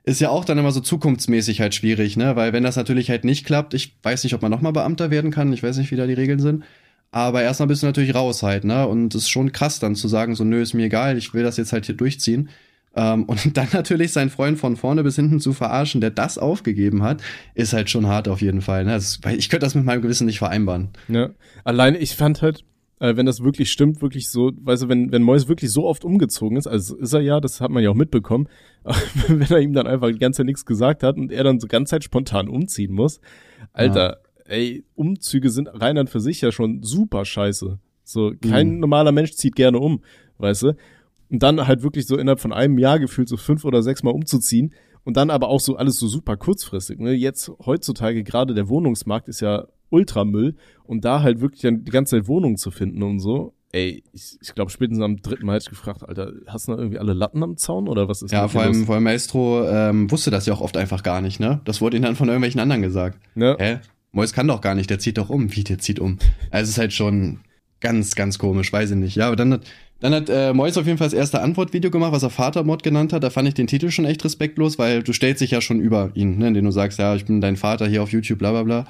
Ist ja auch dann immer so zukunftsmäßig halt schwierig, ne, weil wenn das natürlich halt nicht klappt, ich weiß nicht, ob man nochmal Beamter werden kann, ich weiß nicht, wie da die Regeln sind. Aber erstmal bist du natürlich raus halt, ne? Und es ist schon krass dann zu sagen, so, nö, ist mir egal, ich will das jetzt halt hier durchziehen. Ähm, und [laughs] dann natürlich seinen Freund von vorne bis hinten zu verarschen, der das aufgegeben hat, ist halt schon hart auf jeden Fall. Ne? Weil ich könnte das mit meinem Gewissen nicht vereinbaren. Ja. Alleine, ich fand halt, äh, wenn das wirklich stimmt, wirklich so, weißt du, wenn, wenn Mois wirklich so oft umgezogen ist, also ist er ja, das hat man ja auch mitbekommen, [laughs] wenn er ihm dann einfach die ganze Zeit nichts gesagt hat und er dann so ganz Zeit spontan umziehen muss. Alter, ey, Umzüge sind rein an für sich ja schon super scheiße. So, kein Mhm. normaler Mensch zieht gerne um, weißt du? Und dann halt wirklich so innerhalb von einem Jahr gefühlt so fünf oder sechs Mal umzuziehen und dann aber auch so alles so super kurzfristig. Ne? Jetzt heutzutage gerade der Wohnungsmarkt ist ja Ultramüll und da halt wirklich dann die ganze Zeit Wohnungen zu finden und so. Ey, ich, ich glaube spätestens am dritten Mal hätte ich gefragt, Alter, hast du noch irgendwie alle Latten am Zaun oder was ist Ja, vor allem, los? vor allem Maestro ähm, wusste das ja auch oft einfach gar nicht, ne? Das wurde ihm dann von irgendwelchen anderen gesagt. Ne? Hä? Mois kann doch gar nicht, der zieht doch um. Wie, der zieht um? Also es ist halt schon ganz, ganz komisch, weiß ich nicht. Ja, aber dann hat, dann hat äh, Mois auf jeden Fall das erste Antwortvideo gemacht, was er Vatermord genannt hat. Da fand ich den Titel schon echt respektlos, weil du stellst dich ja schon über ihn, ne? indem du sagst, ja, ich bin dein Vater hier auf YouTube, bla bla bla.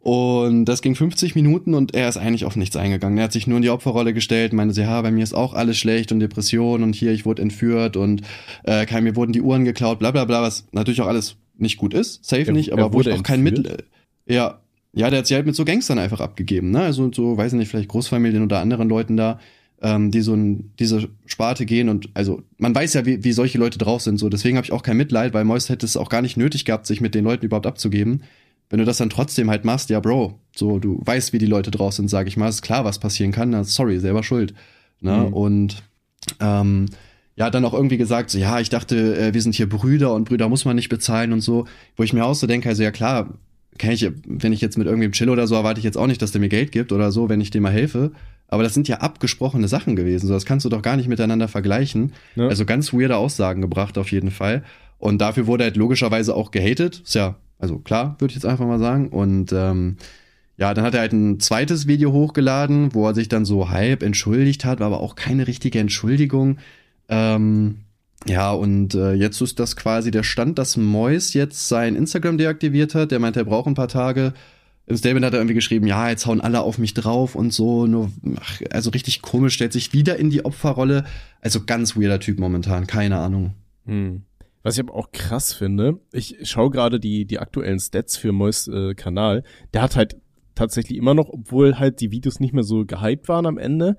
Und das ging 50 Minuten und er ist eigentlich auf nichts eingegangen. Er hat sich nur in die Opferrolle gestellt, meinte, sie, ja, bei mir ist auch alles schlecht und Depression und hier, ich wurde entführt und äh, kein, mir wurden die Uhren geklaut, bla bla bla, was natürlich auch alles nicht gut ist, safe Er- nicht, er aber wo ich auch kein entführt? Mittel. Ja, ja, der hat sie halt mit so Gangstern einfach abgegeben, ne? Also so, weiß ich nicht, vielleicht Großfamilien oder anderen Leuten da, ähm, die so in diese Sparte gehen und also man weiß ja, wie, wie solche Leute drauf sind, so deswegen habe ich auch kein Mitleid, weil Mois hätte es auch gar nicht nötig gehabt, sich mit den Leuten überhaupt abzugeben. Wenn du das dann trotzdem halt machst, ja, Bro, so du weißt, wie die Leute drauf sind, sag ich mal, ist klar, was passieren kann, na, sorry, selber schuld. Ne? Mhm. Und ähm, ja, dann auch irgendwie gesagt, so, ja, ich dachte, äh, wir sind hier Brüder und Brüder muss man nicht bezahlen und so, wo ich mir auch so denke, also ja klar, kann ich, wenn ich jetzt mit irgendwem chill oder so, erwarte ich jetzt auch nicht, dass der mir Geld gibt oder so, wenn ich dem mal helfe. Aber das sind ja abgesprochene Sachen gewesen. So, das kannst du doch gar nicht miteinander vergleichen. Ja. Also ganz weirde Aussagen gebracht auf jeden Fall. Und dafür wurde halt logischerweise auch gehatet. Ist ja, also klar, würde ich jetzt einfach mal sagen. Und ähm, ja, dann hat er halt ein zweites Video hochgeladen, wo er sich dann so halb entschuldigt hat, war aber auch keine richtige Entschuldigung. Ähm, ja, und äh, jetzt ist das quasi der Stand, dass Mois jetzt sein Instagram deaktiviert hat. Der meinte, er braucht ein paar Tage. Im Statement hat er irgendwie geschrieben, ja, jetzt hauen alle auf mich drauf und so. Nur, ach, also richtig komisch, stellt sich wieder in die Opferrolle. Also ganz weirder Typ momentan, keine Ahnung. Hm. Was ich aber auch krass finde, ich schaue gerade die, die aktuellen Stats für Mois äh, Kanal. Der hat halt tatsächlich immer noch, obwohl halt die Videos nicht mehr so gehypt waren am Ende,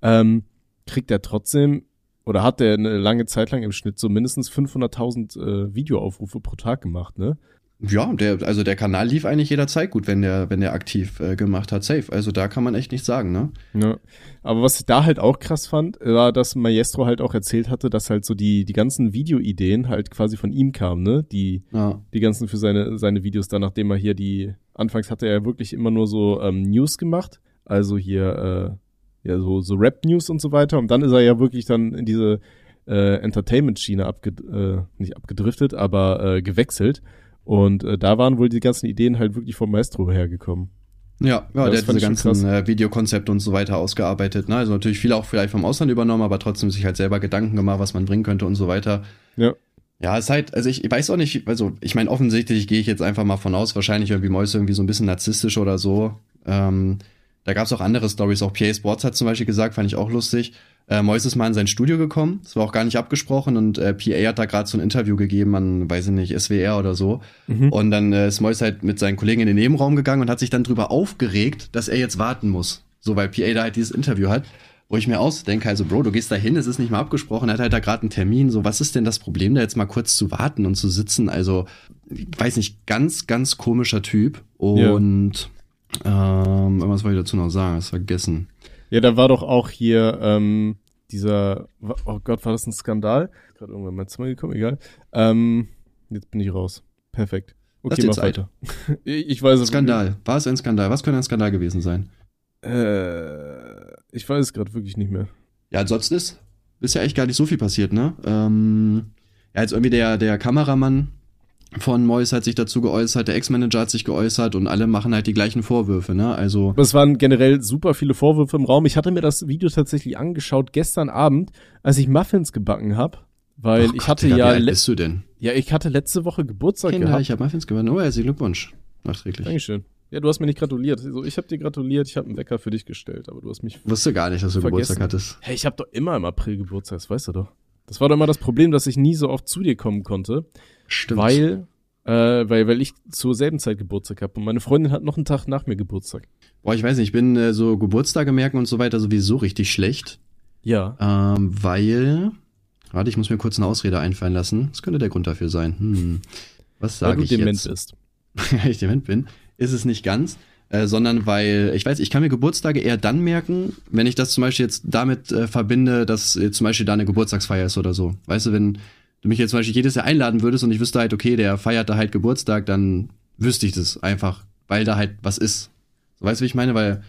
ähm, kriegt er trotzdem oder hat er eine lange Zeit lang im Schnitt so mindestens 500.000 äh, Videoaufrufe pro Tag gemacht, ne? Ja, der, also der Kanal lief eigentlich jederzeit gut, wenn der, wenn der aktiv äh, gemacht hat, safe. Also da kann man echt nichts sagen, ne? Ja. Aber was ich da halt auch krass fand, war, dass Maestro halt auch erzählt hatte, dass halt so die, die ganzen Videoideen halt quasi von ihm kamen, ne? Die, Ja. die ganzen für seine, seine Videos da, nachdem er hier die, anfangs hatte er wirklich immer nur so ähm, News gemacht, also hier, äh, ja, so, so Rap-News und so weiter. Und dann ist er ja wirklich dann in diese äh, Entertainment-Schiene abge äh, nicht abgedriftet, aber äh, gewechselt. Und äh, da waren wohl die ganzen Ideen halt wirklich vom Maestro hergekommen. Ja, ja, der hat diese ganzen äh, Videokonzepte und so weiter ausgearbeitet. Ne? Also natürlich viele auch vielleicht vom Ausland übernommen, aber trotzdem sich halt selber Gedanken gemacht, was man bringen könnte und so weiter. Ja. Ja, ist halt, also ich, ich weiß auch nicht, also ich meine, offensichtlich gehe ich jetzt einfach mal von aus, wahrscheinlich irgendwie Mäuse irgendwie so ein bisschen narzisstisch oder so. Ähm, da gab es auch andere Stories, auch PA Sports hat zum Beispiel gesagt, fand ich auch lustig. Äh, Mois ist mal in sein Studio gekommen, das war auch gar nicht abgesprochen und äh, PA hat da gerade so ein Interview gegeben an, weiß ich nicht, SWR oder so. Mhm. Und dann äh, ist Mois halt mit seinen Kollegen in den Nebenraum gegangen und hat sich dann drüber aufgeregt, dass er jetzt warten muss. So, weil PA da halt dieses Interview hat. Wo ich mir ausdenke, also Bro, du gehst da hin, es ist nicht mal abgesprochen, er hat halt da gerade einen Termin, so was ist denn das Problem, da jetzt mal kurz zu warten und zu sitzen? Also, ich weiß nicht, ganz, ganz komischer Typ. Und ähm, was wollte ich dazu noch sagen? Das vergessen. Ja, da war doch auch hier ähm, dieser, oh Gott, war das ein Skandal? Gerade irgendwann in mein Zimmer gekommen, egal. Ähm, jetzt bin ich raus. Perfekt. Okay, mach Zeit. weiter. [laughs] ich ich weiß es Skandal. War es ein Skandal? Was könnte ein Skandal gewesen sein? Äh, ich weiß es gerade wirklich nicht mehr. Ja, ansonsten ist, ist ja echt gar nicht so viel passiert, ne? Ähm, ja, jetzt irgendwie der, der Kameramann von Mois hat sich dazu geäußert, der Ex-Manager hat sich geäußert und alle machen halt die gleichen Vorwürfe, ne? Also, es waren generell super viele Vorwürfe im Raum. Ich hatte mir das Video tatsächlich angeschaut gestern Abend, als ich Muffins gebacken habe, weil Ach ich Gott, hatte Digga, ja, Wie alt bist du denn? ja, ich hatte letzte Woche Geburtstag Kinder, gehabt. ich habe Muffins gewonnen. Oh, herzlichen Glückwunsch. Nachträglich. Dankeschön. Ja, du hast mir nicht gratuliert. Also, ich habe dir gratuliert, ich habe einen Wecker für dich gestellt, aber du hast mich Wusste gar nicht, dass du Vergessen. Geburtstag hattest. Hey, ich habe doch immer im April Geburtstag, das weißt du doch. Das war doch immer das Problem, dass ich nie so oft zu dir kommen konnte, Stimmt. weil, äh, weil, weil ich zur selben Zeit Geburtstag habe und meine Freundin hat noch einen Tag nach mir Geburtstag. Boah, ich weiß nicht, ich bin äh, so Geburtstage merken und so weiter sowieso richtig schlecht. Ja. Ähm, weil. Warte, ich muss mir kurz eine Ausrede einfallen lassen. Was könnte der Grund dafür sein? Hm. Was Weil sage du ich dement jetzt? bist. [laughs] weil ich dement bin, ist es nicht ganz, äh, sondern weil, ich weiß, ich kann mir Geburtstage eher dann merken, wenn ich das zum Beispiel jetzt damit äh, verbinde, dass äh, zum Beispiel da eine Geburtstagsfeier ist oder so. Weißt du, wenn du mich jetzt zum Beispiel jedes Jahr einladen würdest und ich wüsste halt, okay, der feiert da halt Geburtstag, dann wüsste ich das einfach, weil da halt was ist. So, weißt du, wie ich meine? Weil,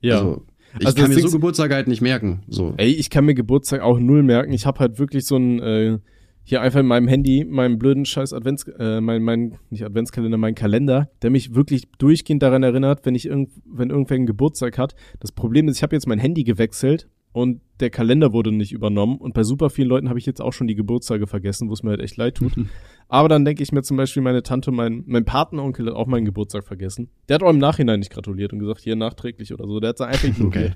Ja. also, ich Also kann mir so Geburtstage halt nicht merken. So. Ey, ich kann mir Geburtstag auch null merken. Ich habe halt wirklich so ein, äh, hier einfach in meinem Handy, meinem blöden scheiß Advents, äh, mein, mein, nicht Adventskalender, mein Kalender, der mich wirklich durchgehend daran erinnert, wenn ich irgend, wenn irgendwer einen Geburtstag hat. Das Problem ist, ich habe jetzt mein Handy gewechselt und der Kalender wurde nicht übernommen und bei super vielen Leuten habe ich jetzt auch schon die Geburtstage vergessen, wo es mir halt echt leid tut. [laughs] Aber dann denke ich mir zum Beispiel, meine Tante, mein, mein Patenonkel hat auch meinen Geburtstag vergessen. Der hat auch im Nachhinein nicht gratuliert und gesagt, hier nachträglich oder so. Der hat einfach [laughs] ignoriert. Okay.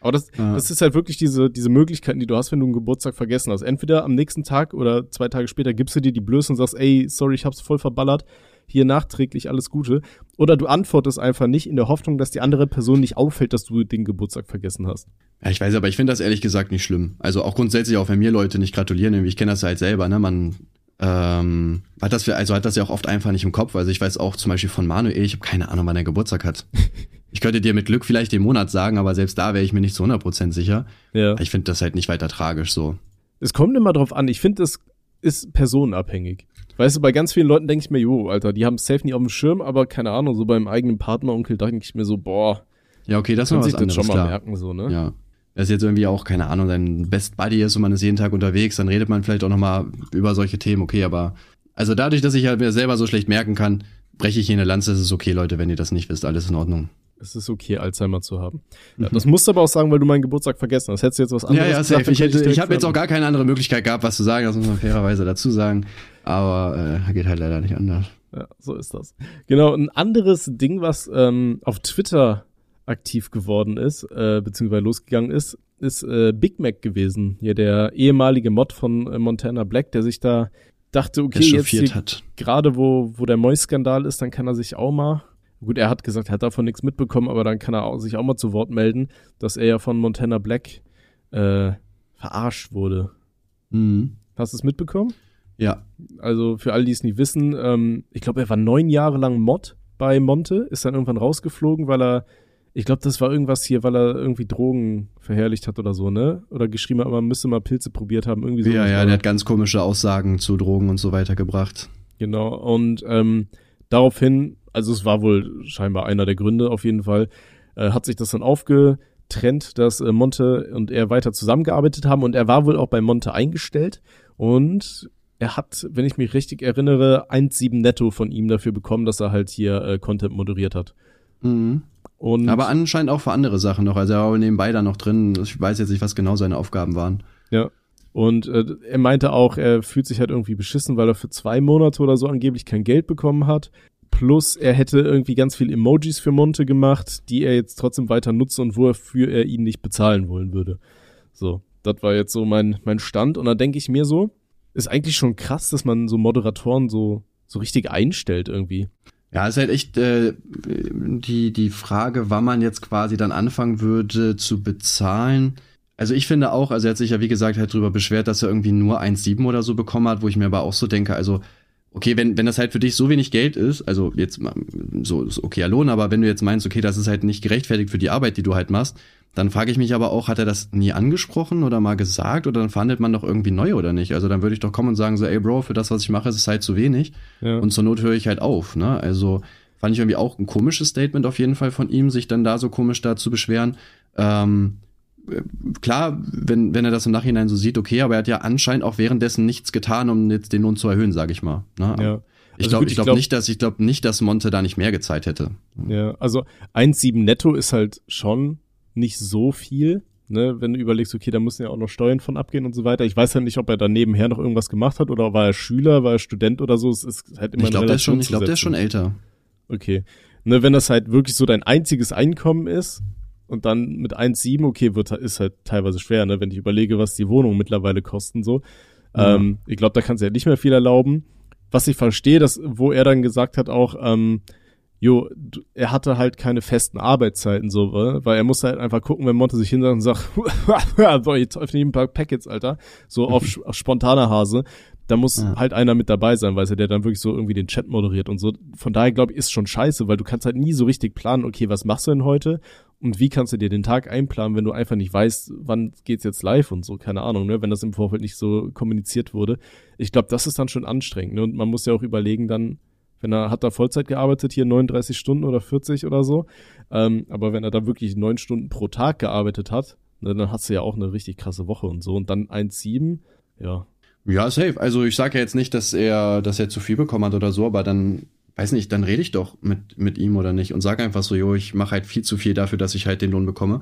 Aber das, Ja. das ist halt wirklich diese, diese Möglichkeiten, die du hast, wenn du einen Geburtstag vergessen hast. Entweder am nächsten Tag oder zwei Tage später gibst du dir die Blöße und sagst, ey, sorry, ich hab's voll verballert. Hier nachträglich alles Gute. Oder du antwortest einfach nicht in der Hoffnung, dass die andere Person nicht auffällt, dass du den Geburtstag vergessen hast. Ja, ich weiß, aber ich finde das ehrlich gesagt nicht schlimm. Also auch grundsätzlich, auch wenn mir Leute nicht gratulieren, ich kenne das halt selber, ne? Man ähm, hat das, also hat das ja auch oft einfach nicht im Kopf. Also ich weiß auch zum Beispiel von Manuel, ich habe keine Ahnung, wann er Geburtstag hat. [laughs] Ich könnte dir mit Glück vielleicht den Monat sagen, aber selbst da wäre ich mir nicht zu 100% sicher. Ja. Ich finde das halt nicht weiter tragisch so. Es kommt immer drauf an. Ich finde, es ist personenabhängig. Weißt du, bei ganz vielen Leuten denke ich mir, jo, Alter, die haben safe nicht auf dem Schirm, aber keine Ahnung, so beim eigenen Partneronkel denke ich mir so, boah, Ja, okay, das kann sich das anderes, schon mal klar. merken, so, ne? Ja. Wenn es jetzt irgendwie auch, keine Ahnung, dein Best Buddy ist und man ist jeden Tag unterwegs, dann redet man vielleicht auch nochmal über solche Themen, okay, aber also dadurch, dass ich halt mir selber so schlecht merken kann, breche ich hier eine Lanze, es ist okay, Leute, wenn ihr das nicht wisst, alles in Ordnung. Es ist okay, Alzheimer zu haben. Ja, das musst du aber auch sagen, weil du meinen Geburtstag vergessen hast. Hättest du jetzt was anderes Ja, ja, gesagt, Ich, hätte, ich direkt habe jetzt auch gar keine andere Möglichkeit gehabt, was zu sagen, das muss man fairerweise dazu sagen. Aber äh, geht halt leider nicht anders. Ja, so ist das. Genau, ein anderes Ding, was ähm, auf Twitter aktiv geworden ist, äh, beziehungsweise losgegangen ist, ist äh, Big Mac gewesen. Hier der ehemalige Mod von äh, Montana Black, der sich da dachte, okay, jetzt gerade wo, wo der Mois-Skandal ist, dann kann er sich auch mal, gut, er hat gesagt, er hat davon nichts mitbekommen, aber dann kann er auch, sich auch mal zu Wort melden, dass er ja von Montana Black äh, verarscht wurde. Mhm. Hast du es mitbekommen? Ja. Also für alle, die es nicht wissen, ähm, ich glaube, er war neun Jahre lang Mod bei Monte, ist dann irgendwann rausgeflogen, weil er, ich glaube, das war irgendwas hier, weil er irgendwie Drogen verherrlicht hat oder so, ne? Oder geschrieben hat, man müsste mal Pilze probiert haben, irgendwie so. Ja, ja, der hat ganz komische Aussagen zu Drogen und so weiter gebracht. Genau, und ähm, daraufhin, also es war wohl scheinbar einer der Gründe auf jeden Fall, äh, hat sich das dann aufgetrennt, dass äh, Monte und er weiter zusammengearbeitet haben und er war wohl auch bei Monte eingestellt und er hat, wenn ich mich richtig erinnere, 1,7 netto von ihm dafür bekommen, dass er halt hier äh, Content moderiert hat. Mhm. Und Aber anscheinend auch für andere Sachen noch. Also er war nebenbei da noch drin. Ich weiß jetzt nicht, was genau seine Aufgaben waren. Ja. Und äh, er meinte auch, er fühlt sich halt irgendwie beschissen, weil er für zwei Monate oder so angeblich kein Geld bekommen hat. Plus er hätte irgendwie ganz viel Emojis für Monte gemacht, die er jetzt trotzdem weiter nutzt und wofür er ihn nicht bezahlen wollen würde. So, das war jetzt so mein, mein Stand. Und da denke ich mir so, ist eigentlich schon krass, dass man so Moderatoren so, so richtig einstellt irgendwie. Ja, ist halt echt äh, die, die Frage, wann man jetzt quasi dann anfangen würde zu bezahlen. Also ich finde auch, also er hat sich ja wie gesagt halt drüber beschwert, dass er irgendwie nur 1,7 oder so bekommen hat, wo ich mir aber auch so denke, also okay, wenn, wenn das halt für dich so wenig Geld ist, also jetzt so ist okay Lohn, aber wenn du jetzt meinst, okay, das ist halt nicht gerechtfertigt für die Arbeit, die du halt machst, dann frage ich mich aber auch, hat er das nie angesprochen oder mal gesagt oder dann verhandelt man doch irgendwie neu oder nicht? Also dann würde ich doch kommen und sagen so, ey Bro, für das, was ich mache, ist es halt zu wenig. Ja. Und zur Not höre ich halt auf, ne? Also fand ich irgendwie auch ein komisches Statement auf jeden Fall von ihm, sich dann da so komisch da zu beschweren. Ähm, äh, klar, wenn, wenn er das im Nachhinein so sieht, okay, aber er hat ja anscheinend auch währenddessen nichts getan, um jetzt den Lohn zu erhöhen, sage ich mal. Ne? Ja. Ich Also glaube glaub glaub- nicht, dass ich glaube nicht, dass Monte da nicht mehr gezahlt hätte. Ja, also 1,7 netto ist halt schon nicht so viel, ne, wenn du überlegst, okay, da müssen ja auch noch Steuern von abgehen und so weiter. Ich weiß ja nicht, ob er da nebenher noch irgendwas gemacht hat oder war er Schüler, war er Student oder so. Es ist halt immer Ich glaube, der ist schon, ich zu glaube, der ist schon älter. Okay. Ne, wenn das halt wirklich so dein einziges Einkommen ist und dann mit 1,7, okay, wird, ist halt teilweise schwer, ne, wenn ich überlege, was die Wohnungen mittlerweile kosten, so. Ja. Ähm, ich glaube, da kannst du ja nicht mehr viel erlauben. Was ich verstehe, dass, wo er dann gesagt hat auch, ähm, jo, er hatte halt keine festen Arbeitszeiten, so, weil er musste halt einfach gucken, wenn Monte sich hinsetzt und sagt, so, jetzt öffne ich ein paar Packets, Alter, so auf, [laughs] auf spontaner Hase, da muss Ja. halt einer mit dabei sein, weißt du, der dann wirklich so irgendwie den Chat moderiert und so. Von daher glaube ich, ist schon scheiße, weil du kannst halt nie so richtig planen, okay, was machst du denn heute? Und wie kannst du dir den Tag einplanen, wenn du einfach nicht weißt, wann geht's jetzt live und so, keine Ahnung, ne, wenn das im Vorfeld nicht so kommuniziert wurde. Ich glaube, das ist dann schon anstrengend, ne? Und man muss ja auch überlegen dann, wenn er hat da Vollzeit gearbeitet, hier 39 Stunden oder 40 oder so, ähm, aber wenn er da wirklich neun Stunden pro Tag gearbeitet hat, ne, dann hast du ja auch eine richtig krasse Woche und so. Und dann 1,7, ja, Ja, safe. Also ich sage ja jetzt nicht, dass er, dass er zu viel bekommen hat oder so, aber dann, weiß nicht, dann rede ich doch mit, mit ihm oder nicht und sag einfach so, jo, ich mache halt viel zu viel dafür, dass ich halt den Lohn bekomme.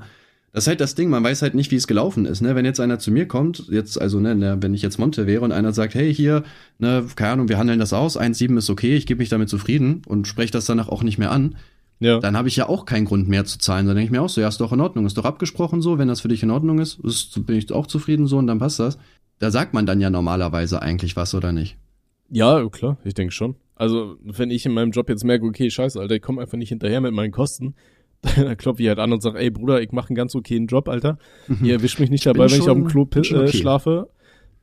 Das ist halt das Ding, man weiß halt nicht, wie es gelaufen ist, ne? Wenn jetzt einer zu mir kommt, jetzt, also, ne, ne wenn ich jetzt Monte wäre und einer sagt, hey, hier, ne, keine Ahnung, wir handeln das aus, 1,7 ist okay, ich gebe mich damit zufrieden und spreche das danach auch nicht mehr an, ja. dann habe ich ja auch keinen Grund mehr zu zahlen. Dann denke ich mir auch so, ja, ist doch in Ordnung, ist doch abgesprochen so, wenn das für dich in Ordnung ist, ist bin ich auch zufrieden so und dann passt das. Da sagt man dann ja normalerweise eigentlich was, oder nicht? Ja, klar, ich denke schon. Also, wenn ich in meinem Job jetzt merke, okay, scheiße, Alter, ich komme einfach nicht hinterher mit meinen Kosten, [laughs] dann klopfe ich halt an und sage, ey Bruder, ich mache einen ganz okayen Job, Alter. Mhm. Ihr erwischt mich nicht dabei, wenn ich auf dem Klo äh, okay. schlafe.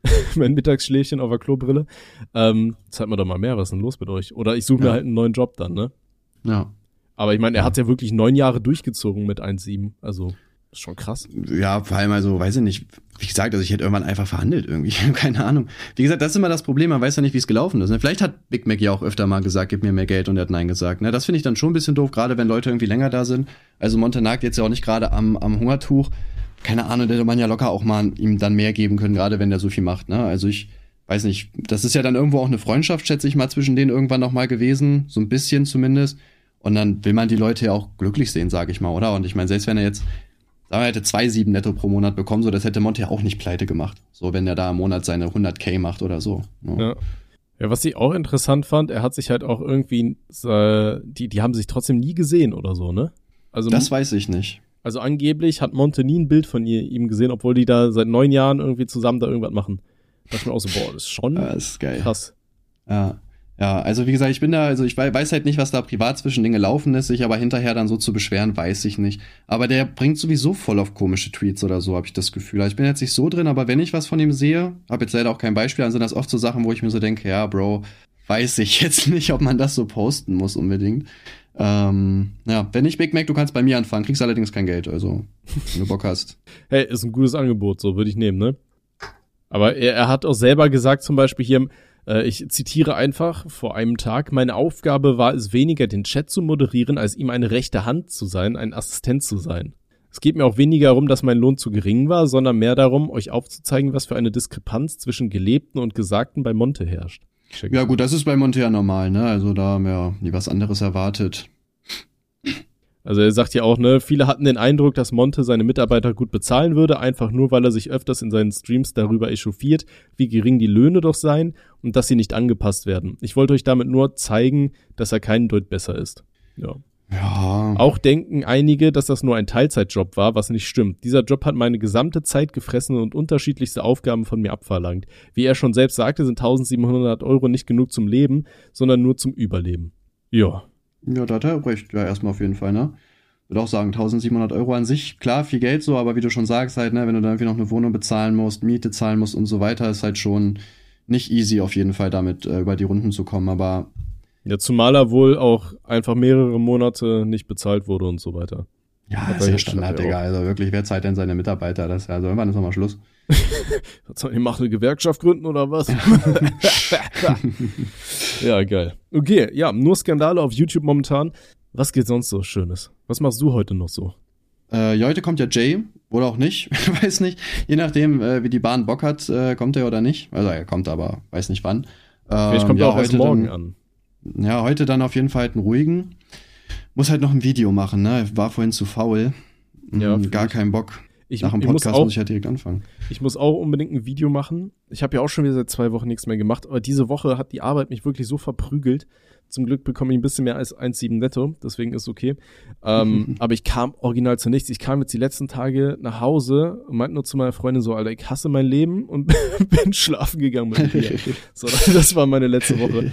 [laughs] mein Mittagsschläfchen auf der Klobrille. Ähm, zeigt mir doch mal mehr, was ist denn los mit euch? Oder ich suche ja. mir halt einen neuen Job dann, ne? Ja. Aber ich meine, er hat ja wirklich neun Jahre durchgezogen mit 1,7. Also. Ist schon krass. Ja, vor allem also, weiß ich nicht, wie gesagt, also ich hätte irgendwann einfach verhandelt irgendwie, [laughs] keine Ahnung. Wie gesagt, das ist immer das Problem, man weiß ja nicht, wie es gelaufen ist. Ne? Vielleicht hat Big Mac ja auch öfter mal gesagt, gib mir mehr Geld und er hat Nein gesagt. Ne? Das finde ich dann schon ein bisschen doof, gerade wenn Leute irgendwie länger da sind. Also Montenag jetzt ja auch nicht gerade am, am Hungertuch. Keine Ahnung, hätte man ja locker auch mal ihm dann mehr geben können, gerade wenn der so viel macht. Ne? Also ich weiß nicht, das ist ja dann irgendwo auch eine Freundschaft, schätze ich mal, zwischen denen irgendwann noch mal gewesen, so ein bisschen zumindest. Und dann will man die Leute ja auch glücklich sehen, sage ich mal, oder? Und ich meine, selbst wenn er jetzt Sagen wir, hätte zwei sieben netto pro Monat bekommen, so das hätte Monte ja auch nicht pleite gemacht. So, wenn er da im Monat seine 100k macht oder so. Ja. ja. Ja, was ich auch interessant fand, er hat sich halt auch irgendwie, äh, die, die haben sich trotzdem nie gesehen oder so, ne? Also das weiß ich nicht. Also angeblich hat Monte nie ein Bild von ihr, ihm gesehen, obwohl die da seit neun Jahren irgendwie zusammen da irgendwas machen. Da dachte ich mir auch so, boah, das ist schon ja, das ist geil. krass. Ja. Ja, also wie gesagt, ich bin da, also ich weiß halt nicht, was da privat zwischen den gelaufen ist, sich aber hinterher dann so zu beschweren, weiß ich nicht. Aber der bringt sowieso voll auf komische Tweets oder so, habe ich das Gefühl. Also ich bin jetzt nicht so drin, aber wenn ich was von ihm sehe, habe jetzt leider auch kein Beispiel, dann sind das oft so Sachen, wo ich mir so denke, ja, Bro, weiß ich [laughs] jetzt nicht, ob man das so posten muss unbedingt. Ähm, ja, wenn nicht Big Mac, du kannst bei mir anfangen, kriegst allerdings kein Geld, also wenn du Bock hast. [laughs] Hey, ist ein gutes Angebot, so würde ich nehmen, ne? Aber er, er hat auch selber gesagt, zum Beispiel hier, ich zitiere einfach vor einem Tag, meine Aufgabe war es weniger, den Chat zu moderieren, als ihm eine rechte Hand zu sein, ein Assistent zu sein. Es geht mir auch weniger darum, dass mein Lohn zu gering war, sondern mehr darum, euch aufzuzeigen, was für eine Diskrepanz zwischen Gelebten und Gesagten bei Monte herrscht. Ja gut, das ist bei Monte ja normal, ne? Also da haben wir nie was anderes erwartet. Also er sagt ja auch, ne, viele hatten den Eindruck, dass Monte seine Mitarbeiter gut bezahlen würde, einfach nur weil er sich öfters in seinen Streams darüber echauffiert, wie gering die Löhne doch seien und dass sie nicht angepasst werden. Ich wollte euch damit nur zeigen, dass er keinen Deut besser ist. Ja. Ja. Auch denken einige, dass das nur ein Teilzeitjob war, was nicht stimmt. Dieser Job hat meine gesamte Zeit gefressen und unterschiedlichste Aufgaben von mir abverlangt. Wie er schon selbst sagte, sind 1700 Euro nicht genug zum Leben, sondern nur zum Überleben. Ja. Ja, da hat er recht. Ja, erstmal auf jeden Fall, ne? Würde auch sagen, 1700 Euro an sich, klar, viel Geld so, aber wie du schon sagst, halt, ne, wenn du dann irgendwie noch eine Wohnung bezahlen musst, Miete zahlen musst und so weiter, ist halt schon nicht easy auf jeden Fall damit äh, über die Runden zu kommen, aber. Ja, zumal er wohl auch einfach mehrere Monate nicht bezahlt wurde und so weiter. Ja, das ist ja Standard, Digga. Also wirklich, wer zahlt denn seine Mitarbeiter? Das, also irgendwann ist nochmal Schluss. Was [laughs] soll ich machen, eine Gewerkschaft gründen oder was? [laughs] ja, geil. Okay, ja, nur Skandale auf YouTube momentan. Was geht sonst so Schönes? Was machst du heute noch so? Äh, ja, heute kommt ja Jay, oder auch nicht, [laughs] weiß nicht. Je nachdem, äh, wie die Bahn Bock hat, äh, kommt er oder nicht. Also er kommt aber, weiß nicht wann. Ähm, Vielleicht kommt ja, er auch heute morgen dann, an. Ja, heute dann auf jeden Fall halt einen ruhigen. Muss halt noch ein Video machen, ne? War vorhin zu faul. Ja, hm, Gar keinen Bock. Ich, Nach dem Podcast muss, auch, muss ich halt direkt anfangen. Ich muss auch unbedingt ein Video machen. Ich habe ja auch schon wieder seit zwei Wochen nichts mehr gemacht, aber diese Woche hat die Arbeit mich wirklich so verprügelt. Zum Glück bekomme ich ein bisschen mehr als 1,7 netto, deswegen ist okay. Ähm, [laughs] aber ich kam original zu nichts. Ich kam jetzt die letzten Tage nach Hause und meinte nur zu meiner Freundin so, Alter, ich hasse mein Leben und [laughs] bin schlafen gegangen mit dir. [laughs] so, das war meine letzte Woche.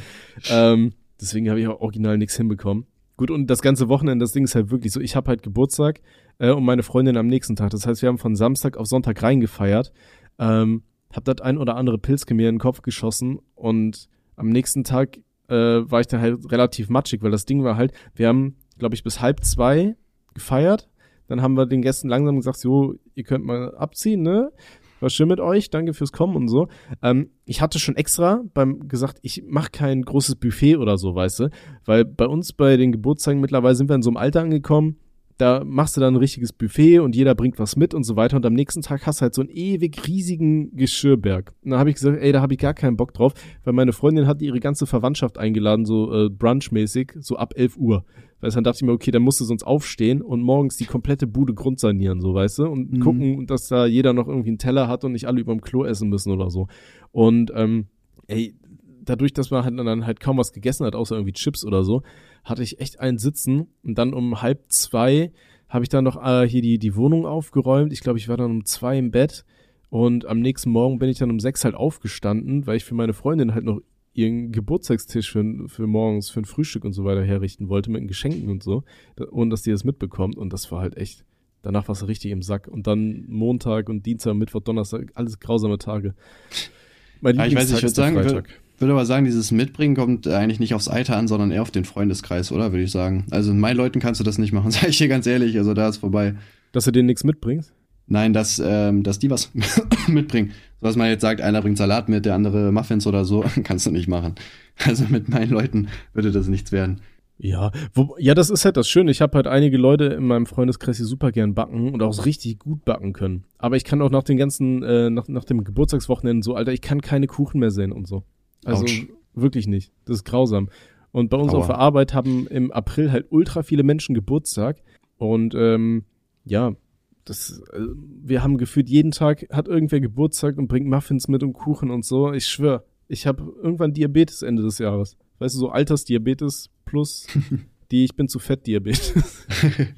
ähm, deswegen habe ich auch original nichts hinbekommen. Gut, und das ganze Wochenende, das Ding ist halt wirklich so, ich habe halt Geburtstag äh, und meine Freundin am nächsten Tag. Das heißt, wir haben von Samstag auf Sonntag reingefeiert. Ähm, hab das ein oder andere Pilzke mir in den Kopf geschossen und am nächsten Tag äh, war ich dann halt relativ matschig, weil das Ding war halt, wir haben, glaube ich, bis halb zwei gefeiert. Dann haben wir den Gästen langsam gesagt, so, ihr könnt mal abziehen, ne? War schön mit euch, danke fürs Kommen und so. Ähm, ich hatte schon extra beim gesagt, ich mache kein großes Buffet oder so, weißt du, weil bei uns bei den Geburtstagen mittlerweile sind wir in so einem Alter angekommen, da machst du dann ein richtiges Buffet und jeder bringt was mit und so weiter und am nächsten Tag hast du halt so einen ewig riesigen Geschirrberg. Und dann habe ich gesagt, ey, da habe ich gar keinen Bock drauf, weil meine Freundin hat ihre ganze Verwandtschaft eingeladen, so äh, brunchmäßig, so ab 11 Uhr. Weißt du, dann dachte ich mir, okay, dann musst du sonst aufstehen und morgens die komplette Bude grundsanieren, so, weißt du? Und Mhm. gucken, dass da jeder noch irgendwie einen Teller hat und nicht alle überm Klo essen müssen oder so. Und, ähm, ey, dadurch, dass man halt dann halt kaum was gegessen hat, außer irgendwie Chips oder so, hatte ich echt einen Sitzen und dann um halb zwei habe ich dann noch äh, hier die, die Wohnung aufgeräumt. Ich glaube, ich war dann um zwei im Bett und am nächsten Morgen bin ich dann um sechs halt aufgestanden, weil ich für meine Freundin halt noch ihren Geburtstagstisch für, für morgens, für ein Frühstück und so weiter herrichten wollte mit den Geschenken und so, ohne dass die das mitbekommt. Und das war halt echt, danach war es richtig im Sack. Und dann Montag und Dienstag, Mittwoch, Donnerstag, alles grausame Tage. Mein Ja, ich weiß nicht, ich würde sagen, Freitag. Würde würd aber sagen, dieses Mitbringen kommt eigentlich nicht aufs Alter an, sondern eher auf den Freundeskreis, oder? Würde ich sagen. Also in meinen Leuten kannst du das nicht machen, [laughs] sage ich dir ganz ehrlich. Also da ist vorbei. Dass du denen nichts mitbringst? Nein, dass, ähm, dass die was [coughs] mitbringen. So was man jetzt sagt, einer bringt Salat mit, der andere Muffins oder so, [laughs] kannst du nicht machen. Also mit meinen Leuten würde das nichts werden. Ja, wo, ja, das ist halt das Schöne. Ich habe halt einige Leute in meinem Freundeskreis, die super gern backen und auch richtig gut backen können. Aber ich kann auch nach den ganzen, äh, nach, nach dem Geburtstagswochenende so, Alter, ich kann keine Kuchen mehr sehen und so. Also Autsch. wirklich nicht. Das ist grausam. Und bei uns Aua. auf der Arbeit haben im April halt ultra viele Menschen Geburtstag. Und ähm, ja, das, äh, wir haben gefühlt jeden Tag hat irgendwer Geburtstag und bringt Muffins mit und Kuchen und so. Ich schwör, ich habe irgendwann Diabetes Ende des Jahres. Weißt du, so Altersdiabetes plus [laughs] die Ich bin zu fett Diabetes. [laughs]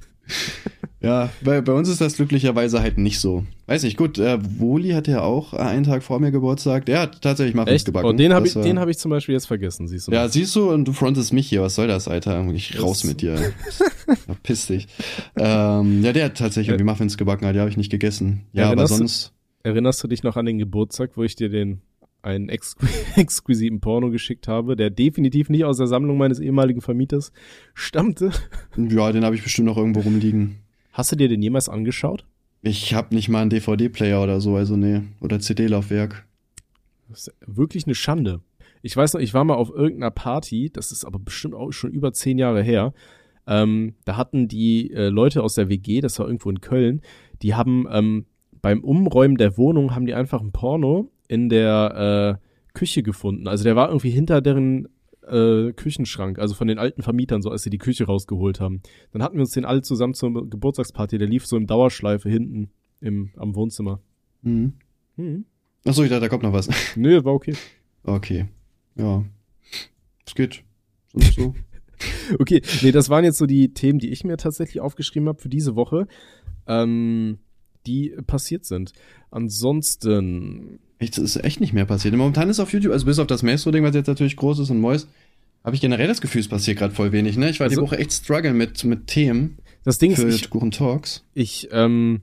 Ja, bei, bei uns ist das glücklicherweise halt nicht so. Weiß nicht, gut, äh, Woli hat ja auch einen Tag vor mir Geburtstag. Der hat tatsächlich Muffins Echt? gebacken. Oh, den habe ich, den hab ich zum Beispiel jetzt vergessen, siehst du. Ja, mal. siehst du, und du frontest mich hier. Was soll das, Alter? Ich raus mit dir. Verpiss dich. Ähm, ja, der hat tatsächlich irgendwie Muffins gebacken, die habe ich nicht gegessen. Ja, aber Erinnerst du- sonst. Erinnerst du dich noch an den Geburtstag, wo ich dir den einen exqu [laughs] exquisiten Porno geschickt habe, der definitiv nicht aus der Sammlung meines ehemaligen Vermieters stammte? Ja, den habe ich bestimmt noch irgendwo rumliegen. Hast du dir den jemals angeschaut? Ich habe nicht mal einen DVD-Player oder so, also nee. Oder CD-Laufwerk. Das ist wirklich eine Schande. Ich weiß noch, ich war mal auf irgendeiner Party, das ist aber bestimmt auch schon über zehn Jahre her. Ähm, da hatten die äh, Leute aus der WG, das war irgendwo in Köln, die haben ähm, beim Umräumen der Wohnung haben die einfach ein Porno in der äh, Küche gefunden. Also der war irgendwie hinter deren äh, Küchenschrank, also von den alten Vermietern, so als sie die Küche rausgeholt haben. Dann hatten wir uns den alle zusammen zur Geburtstagsparty, der lief so im Dauerschleife hinten im, am Wohnzimmer. Mhm. Hm. Achso, ich dachte, da kommt noch was. [laughs] Nö, war okay. Okay. Ja. Es geht. Sonst so. [laughs] Okay, nee, das waren jetzt so die Themen, die ich mir tatsächlich aufgeschrieben habe für diese Woche, ähm, die passiert sind. Ansonsten, Echt, es ist echt nicht mehr passiert. Momentan ist auf YouTube, also bis auf das Maestro-Ding, was jetzt natürlich groß ist und Mois, habe ich generell das Gefühl, es passiert gerade voll wenig, ne? Ich war die Also- Woche echt struggle mit, mit Themen das Ding ist, für ich, Kuchen Talks. ich ähm,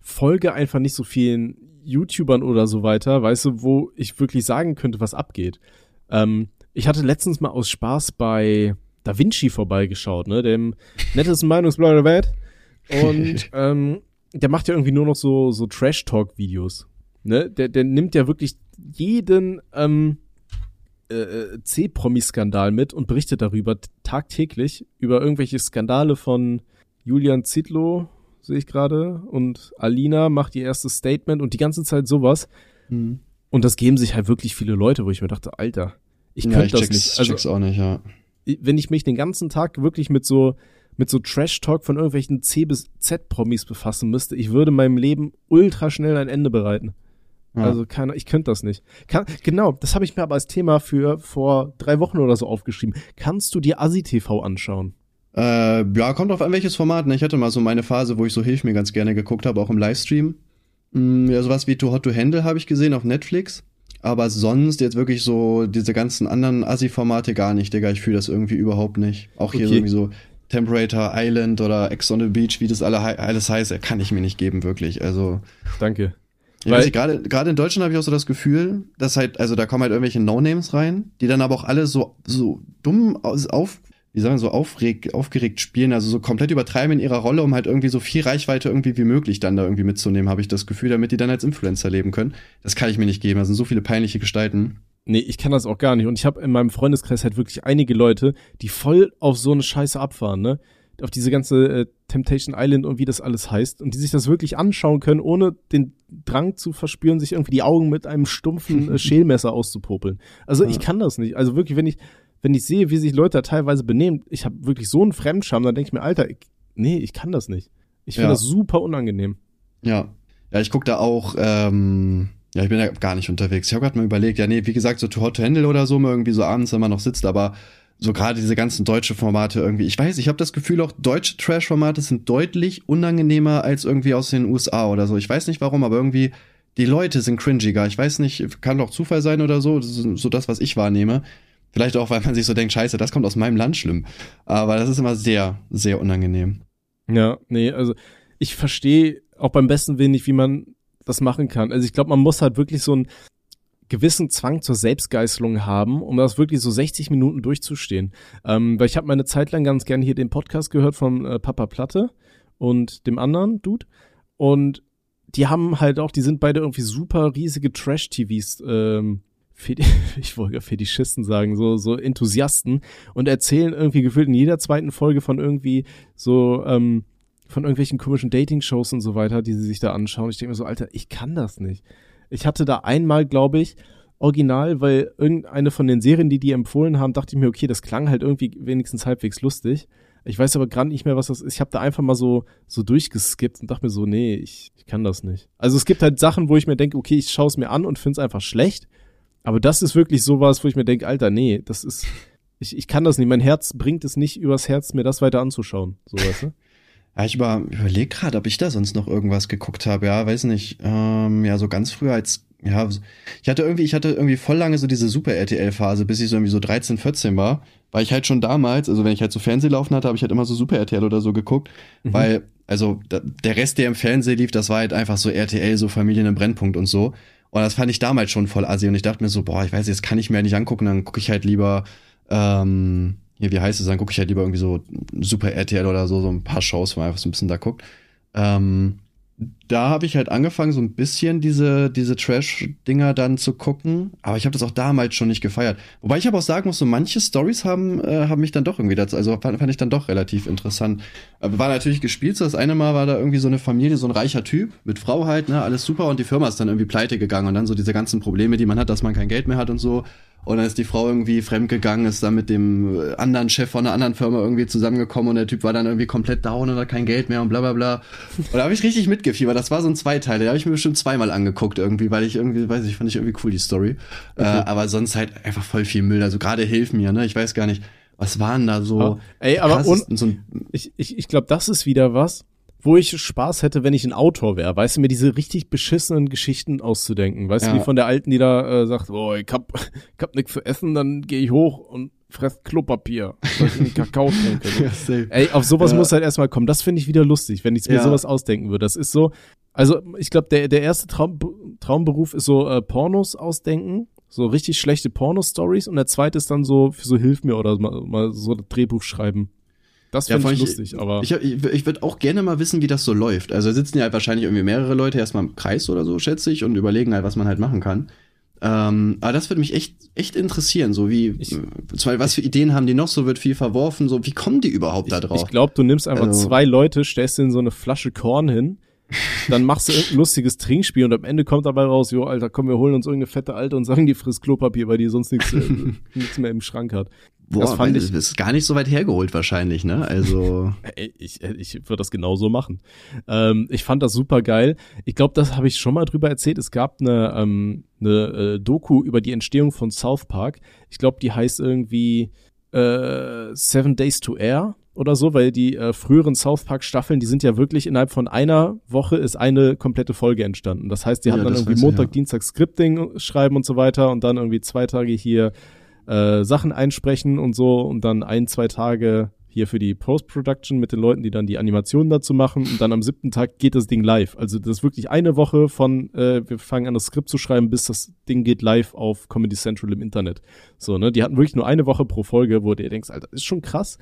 folge einfach nicht so vielen YouTubern oder so weiter, weißt du, wo ich wirklich sagen könnte, was abgeht. Ähm, ich hatte letztens mal aus Spaß bei Da Vinci vorbeigeschaut, ne, dem [laughs] nettesten Meinungsblog der Welt. Und [laughs] ähm, der macht ja irgendwie nur noch so, so Trash-Talk-Videos. Ne? Der, der nimmt ja wirklich jeden ähm, äh, C-Promi-Skandal mit und berichtet darüber tagtäglich über irgendwelche Skandale von Julian Zitlo, sehe ich gerade, und Alina macht ihr erstes Statement und die ganze Zeit sowas. Mhm. Und das geben sich halt wirklich viele Leute, wo ich mir dachte, Alter, ich ja, könnte ich das check's, nicht. Also, check's auch nicht, ja. wenn ich mich den ganzen Tag wirklich mit so mit so Trash-Talk von irgendwelchen C bis Z-Promis befassen müsste, ich würde meinem Leben ultra schnell ein Ende bereiten. Ja. Also keine, ich könnte das nicht. Kann, genau, das habe ich mir aber als Thema für vor drei Wochen oder so aufgeschrieben. Kannst du dir Asi TV anschauen? Äh, ja, kommt auf an welches Format. Ne? Ich hatte mal so meine Phase, wo ich so Hilf mir ganz gerne geguckt habe, auch im Livestream. Mm, ja, sowas wie Too Hot to Handle habe ich gesehen auf Netflix. Aber sonst jetzt wirklich so diese ganzen anderen Assi-Formate gar nicht, Digga. Ich fühle das irgendwie überhaupt nicht. Auch hier Okay. irgendwie so Temperator Island oder Ex on the Beach, wie das alle, alles heißt, kann ich mir nicht geben, wirklich. Also, Danke. Ich Weil- weiß nicht, gerade gerade in Deutschland habe ich auch so das Gefühl, dass halt, also da kommen halt irgendwelche No-Names rein, die dann aber auch alle so, so dumm auf, wie sagen so aufreg, aufgeregt spielen, also so komplett übertreiben in ihrer Rolle, um halt irgendwie so viel Reichweite irgendwie wie möglich dann da irgendwie mitzunehmen, habe ich das Gefühl, damit die dann als Influencer leben können. Das kann ich mir nicht geben. Da sind so viele peinliche Gestalten. Nee, ich kann das auch gar nicht. Und ich habe in meinem Freundeskreis halt wirklich einige Leute, die voll auf so eine Scheiße abfahren, ne? Auf diese ganze äh, Temptation Island und wie das alles heißt. Und die sich das wirklich anschauen können, ohne den Drang zu verspüren, sich irgendwie die Augen mit einem stumpfen äh, [laughs] Schälmesser auszupopeln. Also ich Ja. kann das nicht. Also wirklich, wenn ich, wenn ich sehe, wie sich Leute da teilweise benehmen, ich habe wirklich so einen Fremdscham, dann denke ich mir, Alter, ich, nee, ich kann das nicht. Ich finde Ja. das super unangenehm. Ja. Ja, ich guck da auch, ähm, ja, ich bin da gar nicht unterwegs. Ich habe gerade mal überlegt, ja, nee, wie gesagt, so Too Hot to Handle oder so, mal irgendwie so abends, wenn man noch sitzt, aber so gerade diese ganzen deutsche Formate irgendwie, ich weiß, ich habe das Gefühl, auch deutsche Trash-Formate sind deutlich unangenehmer als irgendwie aus den USA oder so. Ich weiß nicht warum, aber irgendwie die Leute sind cringiger. Ich weiß nicht, kann doch Zufall sein oder so, das ist so das, was ich wahrnehme. Vielleicht auch, weil man sich so denkt, scheiße, das kommt aus meinem Land schlimm. Aber das ist immer sehr, sehr unangenehm. Ja, nee, also ich verstehe auch beim besten nicht, wie man das machen kann. Also ich glaube, man muss halt wirklich so einen gewissen Zwang zur Selbstgeißelung haben, um das wirklich so 60 Minuten durchzustehen. Ähm, weil ich habe meine Zeit lang ganz gern hier den Podcast gehört von äh, Papa Platte und dem anderen Dude. Und die haben halt auch, die sind beide irgendwie super riesige Trash-TVs, ähm, [laughs] ich wollte Fetischisten sagen, so, so Enthusiasten und erzählen irgendwie gefühlt in jeder zweiten Folge von irgendwie so, ähm, von irgendwelchen komischen Dating-Shows und so weiter, die sie sich da anschauen. Ich denke mir so, Alter, ich kann das nicht. Ich hatte da einmal, glaube ich, original, weil irgendeine von den Serien, die die empfohlen haben, dachte ich mir, okay, das klang halt irgendwie wenigstens halbwegs lustig. Ich weiß aber gerade nicht mehr, was das ist. Ich habe da einfach mal so so durchgeskippt und dachte mir so, nee, ich, ich kann das nicht. Also es gibt halt Sachen, wo ich mir denke, okay, ich schaue es mir an und finde es einfach schlecht. Aber das ist wirklich sowas, wo ich mir denke, Alter, nee, das ist, ich, ich kann das nicht. Mein Herz bringt es nicht übers Herz, mir das weiter anzuschauen. So, weißt du? Ja, ich über, überlege gerade, ob ich da sonst noch irgendwas geguckt habe. Ja, weiß nicht. Ähm, ja, so ganz früher als, ja, ich hatte irgendwie, ich hatte irgendwie voll lange so diese Super-RTL-Phase, bis ich so irgendwie so 13, 14 war, weil ich halt schon damals, also wenn ich halt so Fernsehen laufen hatte, habe ich halt immer so Super-RTL oder so geguckt, weil, also da, der Rest, der im Fernsehen lief, das war halt einfach so RTL, so Familien im Brennpunkt und so. Und das fand ich damals schon voll assi und ich dachte mir so, boah, ich weiß, jetzt kann ich mir halt nicht angucken, dann gucke ich halt lieber, ähm, hier, wie heißt es, dann gucke ich halt lieber irgendwie so Super RTL oder so, so ein paar Shows, wo man einfach so ein bisschen da guckt. Ähm, da habe ich halt angefangen, so ein bisschen diese, diese Trash-Dinger dann zu gucken. Aber ich habe das auch damals schon nicht gefeiert. Wobei ich aber auch sagen muss, so manche Stories haben, äh, haben mich dann doch irgendwie dazu, also fand, fand ich dann doch relativ interessant. Aber war natürlich gespielt. So das eine Mal war da irgendwie so eine Familie, so ein reicher Typ mit Frau halt, ne, alles super. Und die Firma ist dann irgendwie pleite gegangen. Und dann so diese ganzen Probleme, die man hat, dass man kein Geld mehr hat und so. Und dann ist die Frau irgendwie fremdgegangen, ist dann mit dem äh, anderen Chef von einer anderen Firma irgendwie zusammengekommen und der Typ war dann irgendwie komplett down und hat kein Geld mehr und bla bla bla. Und da habe ich richtig mitgefiebert. Das war so ein Zweiteiler, da habe ich mir bestimmt zweimal angeguckt irgendwie, weil ich irgendwie, weiß ich, fand ich irgendwie cool, die Story. Äh, aber sonst halt einfach voll viel Müll. Also gerade hilf mir, ne? Ich weiß gar nicht, was waren da so. Ja. Ey, aber krassesten- so Ich, ich, ich glaube, das ist wieder was, wo ich Spaß hätte, wenn ich ein Autor wäre. Weißt du, mir diese richtig beschissenen Geschichten auszudenken. Weißt Ja. du, wie von der Alten, die da äh, sagt, oh, ich hab, ich hab nix zu essen, dann gehe ich hoch und fress Klopapier, weil ich einen Kakao trinke. [laughs] ja. Ey, auf sowas Ja. muss halt erstmal kommen. Das finde ich wieder lustig, wenn ich mir sowas ausdenken würde. Das ist so, also ich glaube, der, der erste Traum, Traumberuf ist so äh, Pornos ausdenken, so richtig schlechte Porno-Stories und der zweite ist dann so für so Hilf mir oder mal, mal so Drehbuch schreiben. Das Ja, finde ich lustig, aber Ich, ich, ich würde auch gerne mal wissen, wie das so läuft. Also sitzen ja halt wahrscheinlich irgendwie mehrere Leute erstmal im Kreis oder so, schätze ich, und überlegen halt, was man halt machen kann. Ähm, aber das würde mich echt, echt interessieren, so wie, Ich- Beispiel, was für Ideen haben die noch, so wird viel verworfen, so wie kommen die überhaupt da ich, drauf? ich glaube, du nimmst einfach Also- zwei Leute, stellst denen so eine Flasche Korn hin, dann machst du irgendein lustiges Trinkspiel und am Ende kommt dabei raus, jo, Alter, komm, wir holen uns irgendeine fette Alte und sagen, die frisst Klopapier, weil die sonst nichts, äh, [laughs] nichts mehr im Schrank hat. Boah, das fand ich- das ist gar nicht so weit hergeholt wahrscheinlich, ne? Also, [laughs] Ich, ich würde das genauso machen. Ähm, ich fand das super geil. Ich glaube, das habe ich schon mal drüber erzählt. Es gab eine, ähm, eine äh, Doku über die Entstehung von South Park. Ich glaube, die heißt irgendwie äh, Seven Days to Air oder so, weil die äh, früheren South Park Staffeln, die sind ja wirklich innerhalb von einer Woche ist eine komplette Folge entstanden. Das heißt, die Ja, hatten dann irgendwie ich, Montag, ja. Dienstag Scripting schreiben und so weiter und dann irgendwie zwei Tage hier äh, Sachen einsprechen und so und dann ein, zwei Tage hier für die Post-Production mit den Leuten, die dann die Animationen dazu machen und dann am siebten Tag geht das Ding live. Also das ist wirklich eine Woche von äh, wir fangen an das Skript zu schreiben, bis das Ding geht live auf Comedy Central im Internet. So, ne? Die hatten wirklich nur eine Woche pro Folge, wo du dir denkst, Alter, ist schon krass.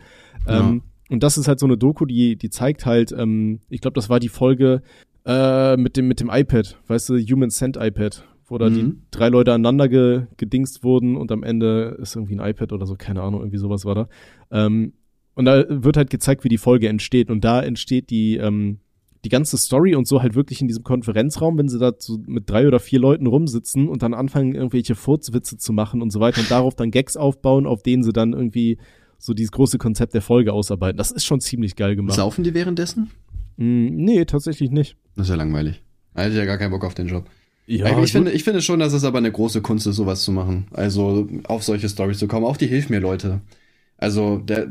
Ja. Ähm, und das ist halt so eine Doku, die, die zeigt halt, ähm, ich glaube, das war die Folge äh, mit dem, mit dem iPad, weißt du, Human Send iPad, wo da die Mhm. drei Leute aneinander ge, gedingst wurden und am Ende ist irgendwie ein iPad oder so, keine Ahnung, irgendwie sowas war da. Ähm, und da wird halt gezeigt, wie die Folge entsteht und da entsteht die, ähm, die ganze Story und so halt wirklich in diesem Konferenzraum, wenn sie da so mit drei oder vier Leuten rumsitzen und dann anfangen, irgendwelche Furzwitze zu machen und so weiter und darauf dann Gags aufbauen, auf denen sie dann irgendwie so dieses große Konzept der Folge ausarbeiten. Das ist schon ziemlich geil gemacht. Saufen die währenddessen? Mm, nee, tatsächlich nicht. Das ist ja langweilig. Da hätte ich ja gar keinen Bock auf den Job. Ja, ich, finde, ich finde schon, dass es aber eine große Kunst ist, sowas zu machen. Also auf solche Stories zu kommen. Auch die hilft mir Leute. Also der,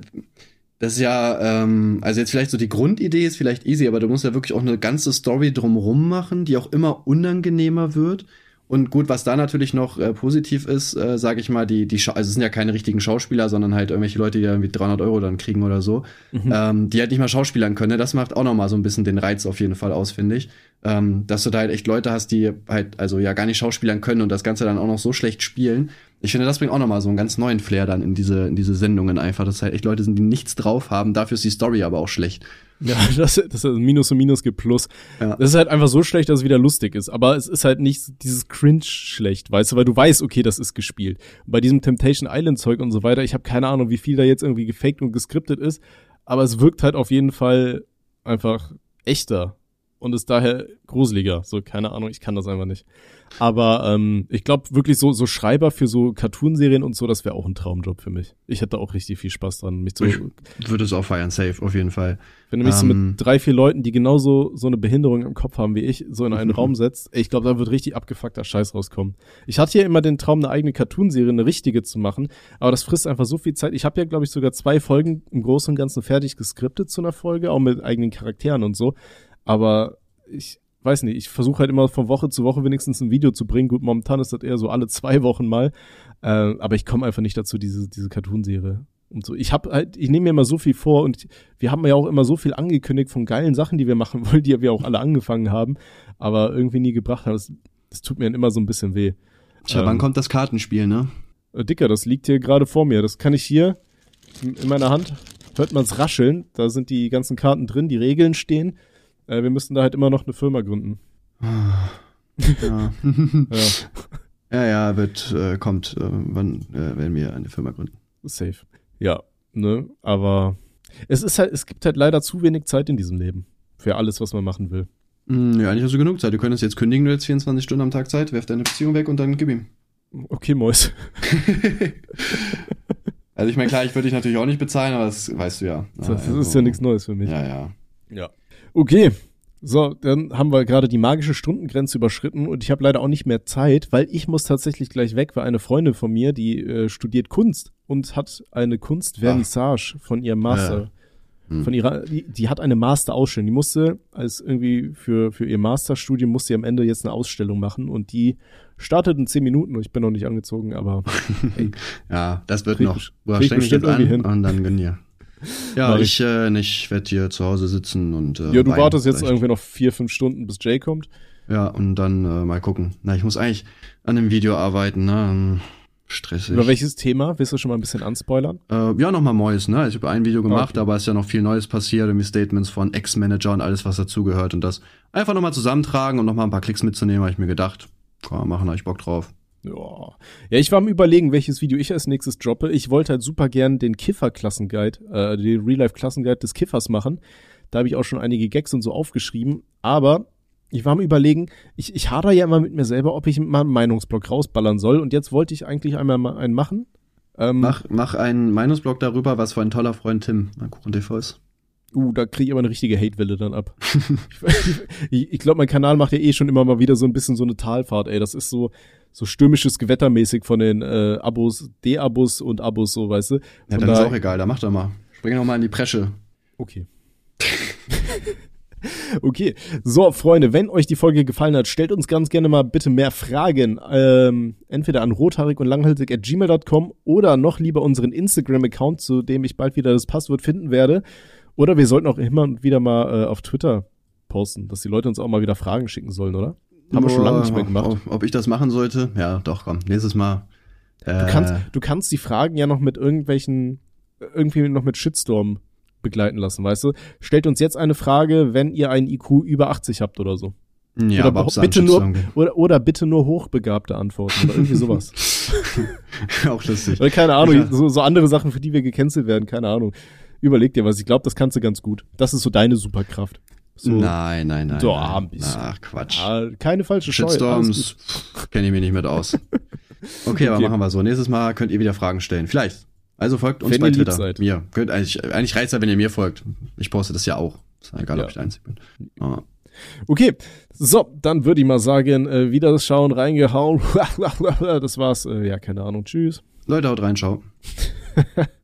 das ist ja, ähm, also jetzt vielleicht so die Grundidee ist vielleicht easy, aber du musst ja wirklich auch eine ganze Story drumrum machen, die auch immer unangenehmer wird. Und gut, was da natürlich noch äh, positiv ist, äh, sage ich mal, die, die, Scha also es sind ja keine richtigen Schauspieler, sondern halt irgendwelche Leute, die irgendwie 300 Euro dann kriegen oder so, Mhm. ähm, die halt nicht mal schauspielern können. Das macht auch noch mal so ein bisschen den Reiz auf jeden Fall aus, finde ich. Ähm, dass du da halt echt Leute hast, die halt, also ja gar nicht schauspielern können und das Ganze dann auch noch so schlecht spielen. Ich finde, das bringt auch noch mal so einen ganz neuen Flair dann in diese, in diese Sendungen einfach, dass halt echt Leute sind, die nichts drauf haben, dafür ist die Story aber auch schlecht. Ja, [laughs] das, das ist Minus und Minus gibt Plus. Ja. Das ist halt einfach so schlecht, dass es wieder lustig ist. Aber es ist halt nicht dieses Cringe schlecht, weißt du, weil du weißt, okay, das ist gespielt. Und bei diesem Temptation Island Zeug und so weiter, ich habe keine Ahnung, wie viel da jetzt irgendwie gefaked und geskriptet ist, aber es wirkt halt auf jeden Fall einfach echter und ist daher gruseliger. So, keine Ahnung, ich kann das einfach nicht. Aber ähm, ich glaube wirklich so, so Schreiber für so Cartoonserien und so, das wäre auch ein Traumjob für mich. Ich hätte auch richtig viel Spaß dran, mich so Ich würde es auch feiern, safe, auf jeden Fall. wenn du mich so Ähm. mit drei, vier Leuten, die genauso so eine Behinderung im Kopf haben wie ich, so in einen [laughs] Raum setzt, ich glaube, da wird richtig abgefuckter Scheiß rauskommen. Ich hatte ja immer den Traum, eine eigene Cartoonserie, eine richtige zu machen, aber das frisst einfach so viel Zeit. Ich habe ja, glaube ich, sogar zwei Folgen im Großen und Ganzen fertig geskriptet zu einer Folge, auch mit eigenen Charakteren und so. Aber ich weiß nicht, ich versuche halt immer von Woche zu Woche wenigstens ein Video zu bringen. Gut, momentan ist das eher so alle zwei Wochen mal. Äh, aber ich komme einfach nicht dazu, diese, diese Cartoonserie. Und so, ich habe halt, ich nehme mir immer so viel vor und wir haben ja auch immer so viel angekündigt von geilen Sachen, die wir machen [laughs] wollen, die wir auch alle angefangen haben, aber irgendwie nie gebracht haben. Das, das tut mir dann immer so ein bisschen weh. Tja, Ähm. wann kommt das Kartenspiel, ne? Äh, Dicker, das liegt hier gerade vor mir. Das kann ich hier in in meiner Hand. Hört man's rascheln. Da sind die ganzen Karten drin, die Regeln stehen. Äh, wir müssen da halt immer noch eine Firma gründen. Ja. [laughs] Ja, ja, ja, wird, äh, kommt, äh, wann äh, werden wir eine Firma gründen. safe. Ja, ne, aber es ist halt, es gibt halt leider zu wenig Zeit in diesem Leben. Für alles, was man machen will. Hm, ja, eigentlich hast du genug Zeit. Du könntest jetzt kündigen, du hättest 24 Stunden am Tag Zeit, werf deine Beziehung weg und dann gib ihm. Okay, Mäus. [laughs] Also ich meine, klar, ich würde dich natürlich auch nicht bezahlen, aber das weißt du ja. Das, Also, ist ja nichts Neues für mich. Ja, ja. Ja. Okay. So, dann haben wir gerade die magische Stundengrenze überschritten und ich habe leider auch nicht mehr Zeit, weil ich muss tatsächlich gleich weg, weil eine Freundin von mir, die äh, studiert Kunst und hat eine Kunstvernissage von ihrem Master. Ja. Hm. Von ihrer, die, die hat eine Masterausstellung. Die musste als irgendwie für, für ihr Masterstudium musste sie am Ende jetzt eine Ausstellung machen und die startet in zehn Minuten und ich bin noch nicht angezogen, aber [laughs] Ja, das wird noch. Boah, krieg ich jetzt an hin. und dann gönn dir. Ja, Mach ich, äh, nicht werde hier zu Hause sitzen und äh, ja, du wartest jetzt vielleicht. irgendwie noch vier, fünf Stunden, bis Jay kommt. Ja, und dann äh, mal gucken. Na, ich muss eigentlich an dem Video arbeiten, ne? Hm, Stressig. Über welches Thema? Willst du schon mal ein bisschen anspoilern? Äh, ja, nochmal Neues, ne? Ich habe ein Video gemacht, Okay. aber es ist ja noch viel Neues passiert, irgendwie Statements von Ex-Manager und alles, was dazugehört. Und das einfach nochmal zusammentragen und nochmal ein paar Klicks mitzunehmen, habe ich mir gedacht. Kann man machen, habe ich Bock drauf. Ja. ja, ich war am überlegen, welches Video ich als nächstes droppe. Ich wollte halt super gern den Kiffer-Klassenguide, äh, den Real-Life-Klassenguide des Kiffers machen. Da habe ich auch schon einige Gags und so aufgeschrieben. Aber ich war am überlegen, ich, ich hader ja immer mit mir selber, ob ich mal einen Meinungsblock rausballern soll. Und jetzt wollte ich eigentlich einmal mal einen machen. Ähm, Mach, mach einen Meinungsblog darüber, was für ein toller Freund Tim an TV ist. Uh, da kriege ich aber eine richtige Hate-Welle dann ab. [laughs] ich ich glaube, mein Kanal macht ja eh schon immer mal wieder so ein bisschen so eine Talfahrt, ey. Das ist so, so stürmisches Gewettermäßig von den äh, Abos, D-Abos und Abos, so, weißt du. Ja, dann ist daher- auch egal, da mach doch mal. Spring noch mal in die Presche. Okay. [laughs] okay. So, Freunde, wenn euch die Folge gefallen hat, stellt uns ganz gerne mal bitte mehr Fragen. Ähm, entweder an rothaarig und langhaltig at gmail.com oder noch lieber unseren Instagram-Account, zu dem ich bald wieder das Passwort finden werde. Oder wir sollten auch immer und wieder mal äh, auf Twitter posten, dass die Leute uns auch mal wieder Fragen schicken sollen, oder? Haben wir schon lange nicht mehr gemacht. Ob, ob ich das machen sollte? Ja, doch, komm. Nächstes Mal. Äh, Du kannst, du kannst die Fragen ja noch mit irgendwelchen, irgendwie noch mit Shitstorm begleiten lassen, weißt du? Stellt uns jetzt eine Frage, wenn ihr einen IQ über 80 habt oder so. ja, oder bitte nur, oder, oder bitte nur hochbegabte Antworten oder irgendwie sowas. [laughs] auch lustig. oder keine Ahnung, Ja. so, so andere Sachen, für die wir gecancelt werden, keine Ahnung. Überleg dir was, ich glaube, das kannst du ganz gut. Das ist so deine Superkraft. So, nein, nein, nein. So, nein. ein bisschen. Ach, Quatsch. Ja, keine falsche Shitstorms kenne ich mich nicht mit aus. [laughs] Okay, aber Okay. machen wir so. Nächstes Mal könnt ihr wieder Fragen stellen. Vielleicht. Also folgt uns Wenn bei Twitter. seid. Mir. Könnt, eigentlich, eigentlich reicht's ja, wenn ihr mir folgt. Ich poste das ja auch. Ist egal, Ja. ob ich der Einzige bin. Ah. Okay, so, dann würde ich mal sagen, äh, wieder schauen, reingehauen. [laughs] das war's. Äh, ja, keine Ahnung. Tschüss. Leute, haut rein, ciao. [laughs]